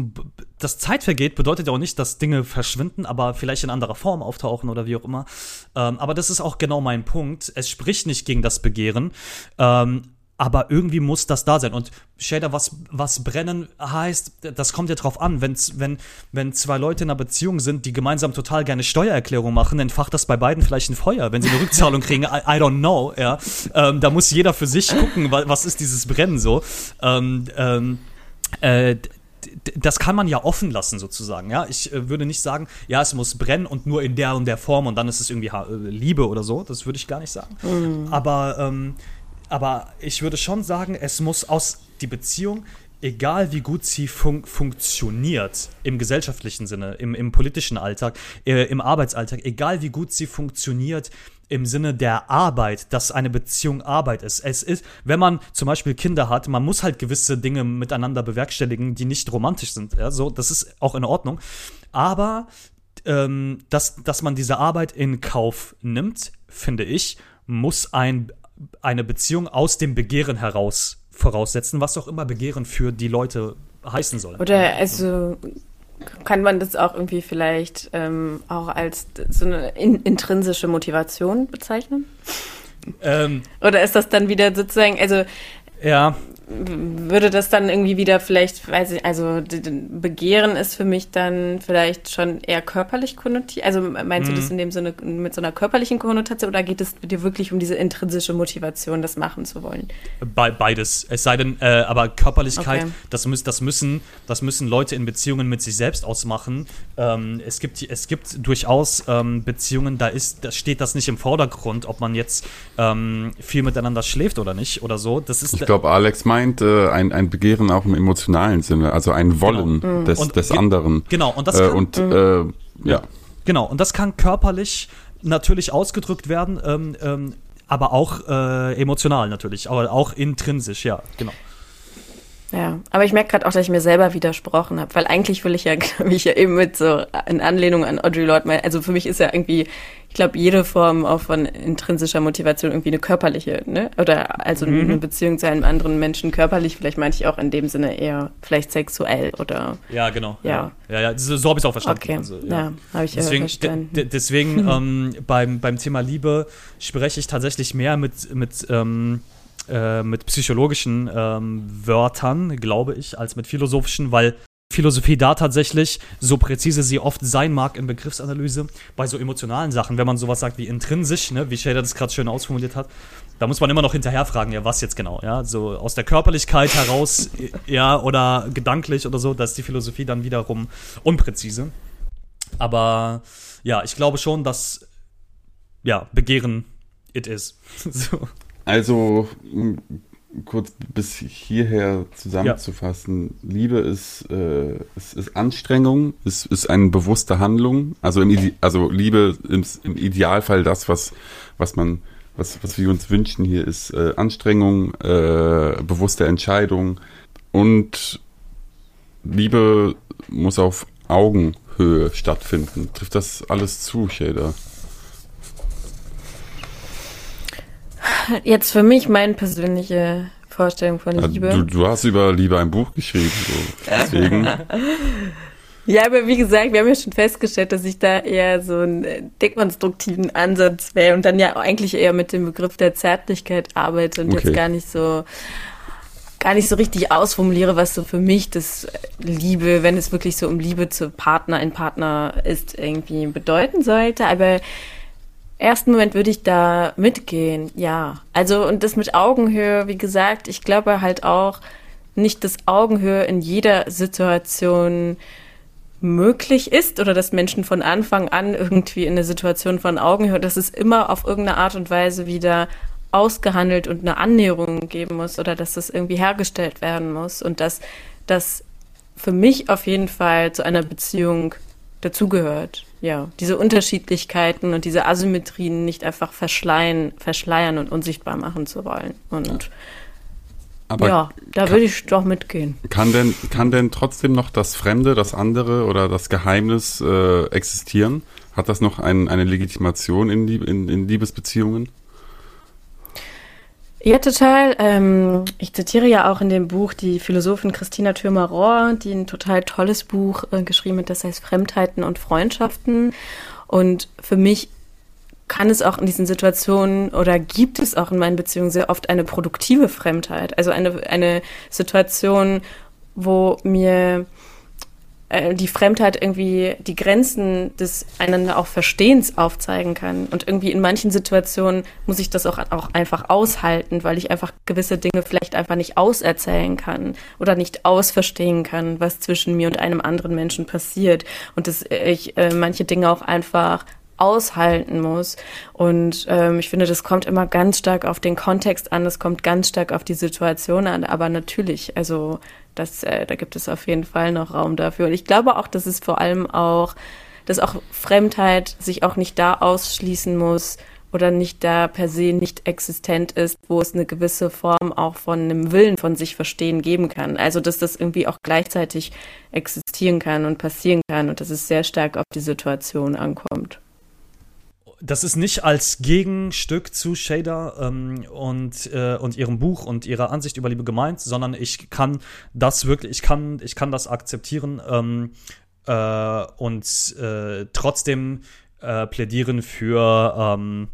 das Zeit vergeht, bedeutet ja auch nicht, dass Dinge verschwinden, aber vielleicht in anderer Form auftauchen oder wie auch immer. Ähm, aber das ist auch genau mein Punkt. Es spricht nicht gegen das Begehren. Ähm, aber irgendwie muss das da sein. Und Shader, was, was brennen heißt, das kommt ja drauf an. Wenn's, wenn, wenn zwei Leute in einer Beziehung sind, die gemeinsam total gerne Steuererklärung machen, entfacht das bei beiden vielleicht ein Feuer. Wenn sie eine Rückzahlung kriegen, I, I don't know, ja. Ähm, da muss jeder für sich gucken, was ist dieses Brennen so. Ähm, ähm, äh, das kann man ja offen lassen sozusagen, ja. Ich äh, würde nicht sagen, ja, es muss brennen und nur in der und der Form und dann ist es irgendwie äh, Liebe oder so. Das würde ich gar nicht sagen. Mhm. Aber ähm, aber ich würde schon sagen, es muss aus die Beziehung, egal wie gut sie fun funktioniert, im gesellschaftlichen Sinne, im, im politischen Alltag, äh, im Arbeitsalltag, egal wie gut sie funktioniert, im Sinne der Arbeit, dass eine Beziehung Arbeit ist. Es ist, wenn man zum Beispiel Kinder hat, man muss halt gewisse Dinge miteinander bewerkstelligen, die nicht romantisch sind. Ja, so, das ist auch in Ordnung. Aber ähm, dass, dass man diese Arbeit in Kauf nimmt, finde ich, muss ein eine Beziehung aus dem Begehren heraus voraussetzen, was auch immer Begehren für die Leute heißen soll. Oder also kann man das auch irgendwie vielleicht ähm, auch als so eine in, intrinsische Motivation bezeichnen? Ähm, Oder ist das dann wieder sozusagen, also ja würde das dann irgendwie wieder vielleicht, weiß ich, also Begehren ist für mich dann vielleicht schon eher körperlich konnotiert. Also meinst mhm. du das mhm. in dem Sinne mit so einer körperlichen Konnotation oder geht es dir wirklich um diese intrinsische Motivation, das machen zu wollen? Be beides. Es sei denn, äh, aber Körperlichkeit, okay. das, müß, das, müssen, das müssen Leute in Beziehungen mit sich selbst ausmachen. Ähm, es, gibt, es gibt durchaus ähm, Beziehungen, da, ist, da steht das nicht im Vordergrund, ob man jetzt ähm, viel miteinander schläft oder nicht oder so. Das ist, ich glaube, Alex meint, meint äh, ein, ein Begehren auch im emotionalen Sinne, also ein Wollen genau. des, und, des anderen. Genau, und das äh, kann, und, äh, ja. Genau, und das kann körperlich natürlich ausgedrückt werden, ähm, ähm, aber auch äh, emotional natürlich, aber auch intrinsisch, ja, genau. Ja, aber ich merke gerade auch, dass ich mir selber widersprochen habe, weil eigentlich will ich ja, wie ich ja eben mit so in Anlehnung an Audrey Lorde, also für mich ist ja irgendwie, ich glaube, jede Form auch von intrinsischer Motivation irgendwie eine körperliche, ne? Oder also mhm. eine Beziehung zu einem anderen Menschen körperlich, vielleicht meinte ich auch in dem Sinne eher vielleicht sexuell oder. Ja, genau. Ja, ja, ja, so, so habe ich es auch verstanden. Okay, also, ja, ja habe ich deswegen, ja verstanden. Deswegen ähm, beim, beim Thema Liebe spreche ich tatsächlich mehr mit, mit ähm, äh, mit psychologischen ähm, Wörtern, glaube ich, als mit philosophischen, weil Philosophie da tatsächlich, so präzise sie oft sein mag in Begriffsanalyse, bei so emotionalen Sachen, wenn man sowas sagt wie intrinsisch, ne, wie Shader das gerade schön ausformuliert hat, da muss man immer noch hinterherfragen, ja, was jetzt genau, ja, so aus der Körperlichkeit heraus, ja, oder gedanklich oder so, da ist die Philosophie dann wiederum unpräzise. Aber ja, ich glaube schon, dass, ja, Begehren it is. so. Also, kurz bis hierher zusammenzufassen. Ja. Liebe ist, äh, ist, ist Anstrengung, ist, ist eine bewusste Handlung. Also, im Ide also Liebe im, im Idealfall das, was, was man, was, was wir uns wünschen hier, ist äh, Anstrengung, äh, bewusste Entscheidung und Liebe muss auf Augenhöhe stattfinden. Trifft das alles zu, Shader? Jetzt für mich meine persönliche Vorstellung von Liebe. Du, du hast über Liebe ein Buch geschrieben, so. deswegen. Ja, aber wie gesagt, wir haben ja schon festgestellt, dass ich da eher so einen dekonstruktiven Ansatz wäre und dann ja eigentlich eher mit dem Begriff der Zärtlichkeit arbeite und okay. jetzt gar nicht so gar nicht so richtig ausformuliere, was so für mich das Liebe, wenn es wirklich so um Liebe zu Partner, ein Partner ist, irgendwie bedeuten sollte. Aber ersten Moment würde ich da mitgehen, ja. Also, und das mit Augenhöhe, wie gesagt, ich glaube halt auch nicht, dass Augenhöhe in jeder Situation möglich ist oder dass Menschen von Anfang an irgendwie in eine Situation von Augenhöhe, dass es immer auf irgendeine Art und Weise wieder ausgehandelt und eine Annäherung geben muss oder dass das irgendwie hergestellt werden muss und dass das für mich auf jeden Fall zu einer Beziehung dazugehört ja, diese Unterschiedlichkeiten und diese Asymmetrien nicht einfach verschleiern, verschleiern und unsichtbar machen zu wollen. Und aber ja, da kann, würde ich doch mitgehen. Kann denn, kann denn trotzdem noch das Fremde, das andere oder das Geheimnis äh, existieren? Hat das noch ein, eine Legitimation in, in, in Liebesbeziehungen? Ja, total. Ähm, ich zitiere ja auch in dem Buch die Philosophin Christina Thürmer-Rohr, die ein total tolles Buch äh, geschrieben hat, das heißt Fremdheiten und Freundschaften. Und für mich kann es auch in diesen Situationen oder gibt es auch in meinen Beziehungen sehr oft eine produktive Fremdheit. Also eine, eine Situation, wo mir äh, die Fremdheit irgendwie die Grenzen des einander auch Verstehens aufzeigen kann. Und irgendwie in manchen Situationen muss ich das auch, auch einfach aushalten, weil ich einfach gewisse Dinge vielleicht einfach nicht auserzählen kann oder nicht ausverstehen kann, was zwischen mir und einem anderen Menschen passiert. Und dass ich äh, manche Dinge auch einfach aushalten muss. Und ähm, ich finde, das kommt immer ganz stark auf den Kontext an, es kommt ganz stark auf die Situation an, aber natürlich, also das, äh, da gibt es auf jeden Fall noch Raum dafür. Und ich glaube auch, dass es vor allem auch, dass auch Fremdheit sich auch nicht da ausschließen muss oder nicht da per se nicht existent ist, wo es eine gewisse Form auch von einem Willen von sich verstehen geben kann. Also dass das irgendwie auch gleichzeitig existieren kann und passieren kann und dass es sehr stark auf die Situation ankommt das ist nicht als Gegenstück zu Shader ähm, und, äh, und ihrem Buch und ihrer Ansicht über Liebe gemeint, sondern ich kann das wirklich, ich kann, ich kann das akzeptieren ähm, äh, und äh, trotzdem äh, plädieren für ähm,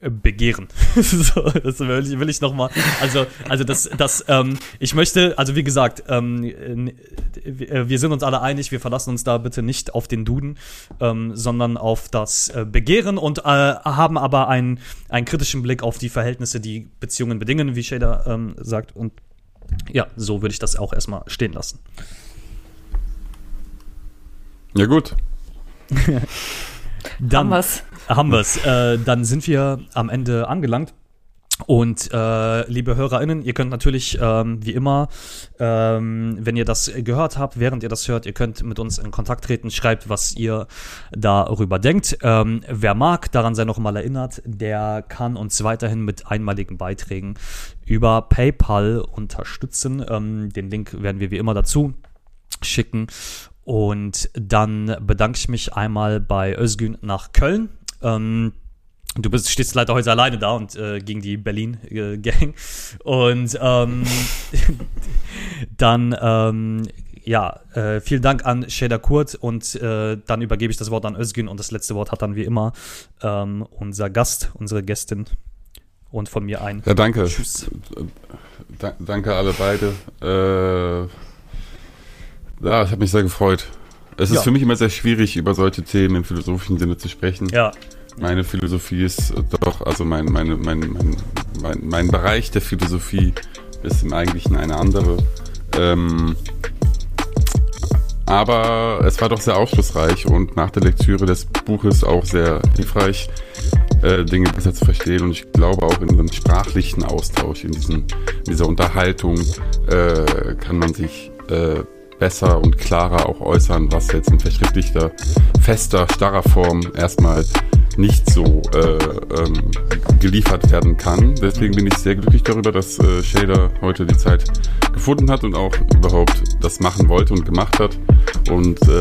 begehren. so, das will ich, will ich noch mal. Also, also das, das, ähm, ich möchte, also wie gesagt, ähm, äh, wir sind uns alle einig, wir verlassen uns da bitte nicht auf den Duden, ähm, sondern auf das äh, Begehren und äh, haben aber einen, einen kritischen Blick auf die Verhältnisse, die Beziehungen bedingen, wie Shader ähm, sagt. Und ja, so würde ich das auch erstmal stehen lassen. Ja, gut. Dann, Haben wir's haben wir es. Äh, dann sind wir am Ende angelangt. Und äh, liebe HörerInnen, ihr könnt natürlich ähm, wie immer, ähm, wenn ihr das gehört habt, während ihr das hört, ihr könnt mit uns in Kontakt treten, schreibt, was ihr darüber denkt. Ähm, wer mag, daran sei noch mal erinnert, der kann uns weiterhin mit einmaligen Beiträgen über PayPal unterstützen. Ähm, den Link werden wir wie immer dazu schicken. Und dann bedanke ich mich einmal bei Özgün nach Köln ähm, Du bist, stehst leider heute alleine da und äh, gegen die Berlin-Gang. und ähm, dann, ähm, ja, äh, vielen Dank an Shader Kurt und äh, dann übergebe ich das Wort an Özgün und das letzte Wort hat dann wie immer ähm, unser Gast, unsere Gästin und von mir ein. Ja, danke. Tschüss. Da, danke alle beide. Äh, ja, ich habe mich sehr gefreut. Es ist ja. für mich immer sehr schwierig, über solche Themen im philosophischen Sinne zu sprechen. Ja. Meine Philosophie ist doch, also mein, meine, mein, mein, mein, mein Bereich der Philosophie ist im Eigentlichen eine andere. Ähm, aber es war doch sehr aufschlussreich und nach der Lektüre des Buches auch sehr hilfreich, äh, Dinge besser zu verstehen. Und ich glaube auch in einem sprachlichen Austausch, in, diesen, in dieser Unterhaltung äh, kann man sich äh, besser und klarer auch äußern, was jetzt in verschriftlichter, fester, starrer Form erstmal nicht so äh, ähm, geliefert werden kann. Deswegen bin ich sehr glücklich darüber, dass äh, Shader heute die Zeit gefunden hat und auch überhaupt das machen wollte und gemacht hat. Und äh,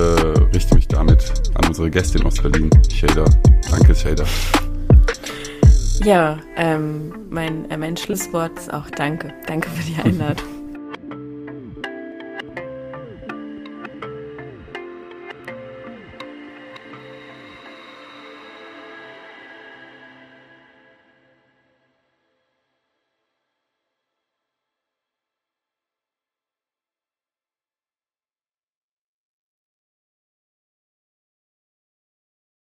richte mich damit an unsere Gästin aus Berlin, Shader. Danke, Shader. Ja, ähm, mein, äh, mein Schlusswort ist auch Danke. Danke für die Einladung.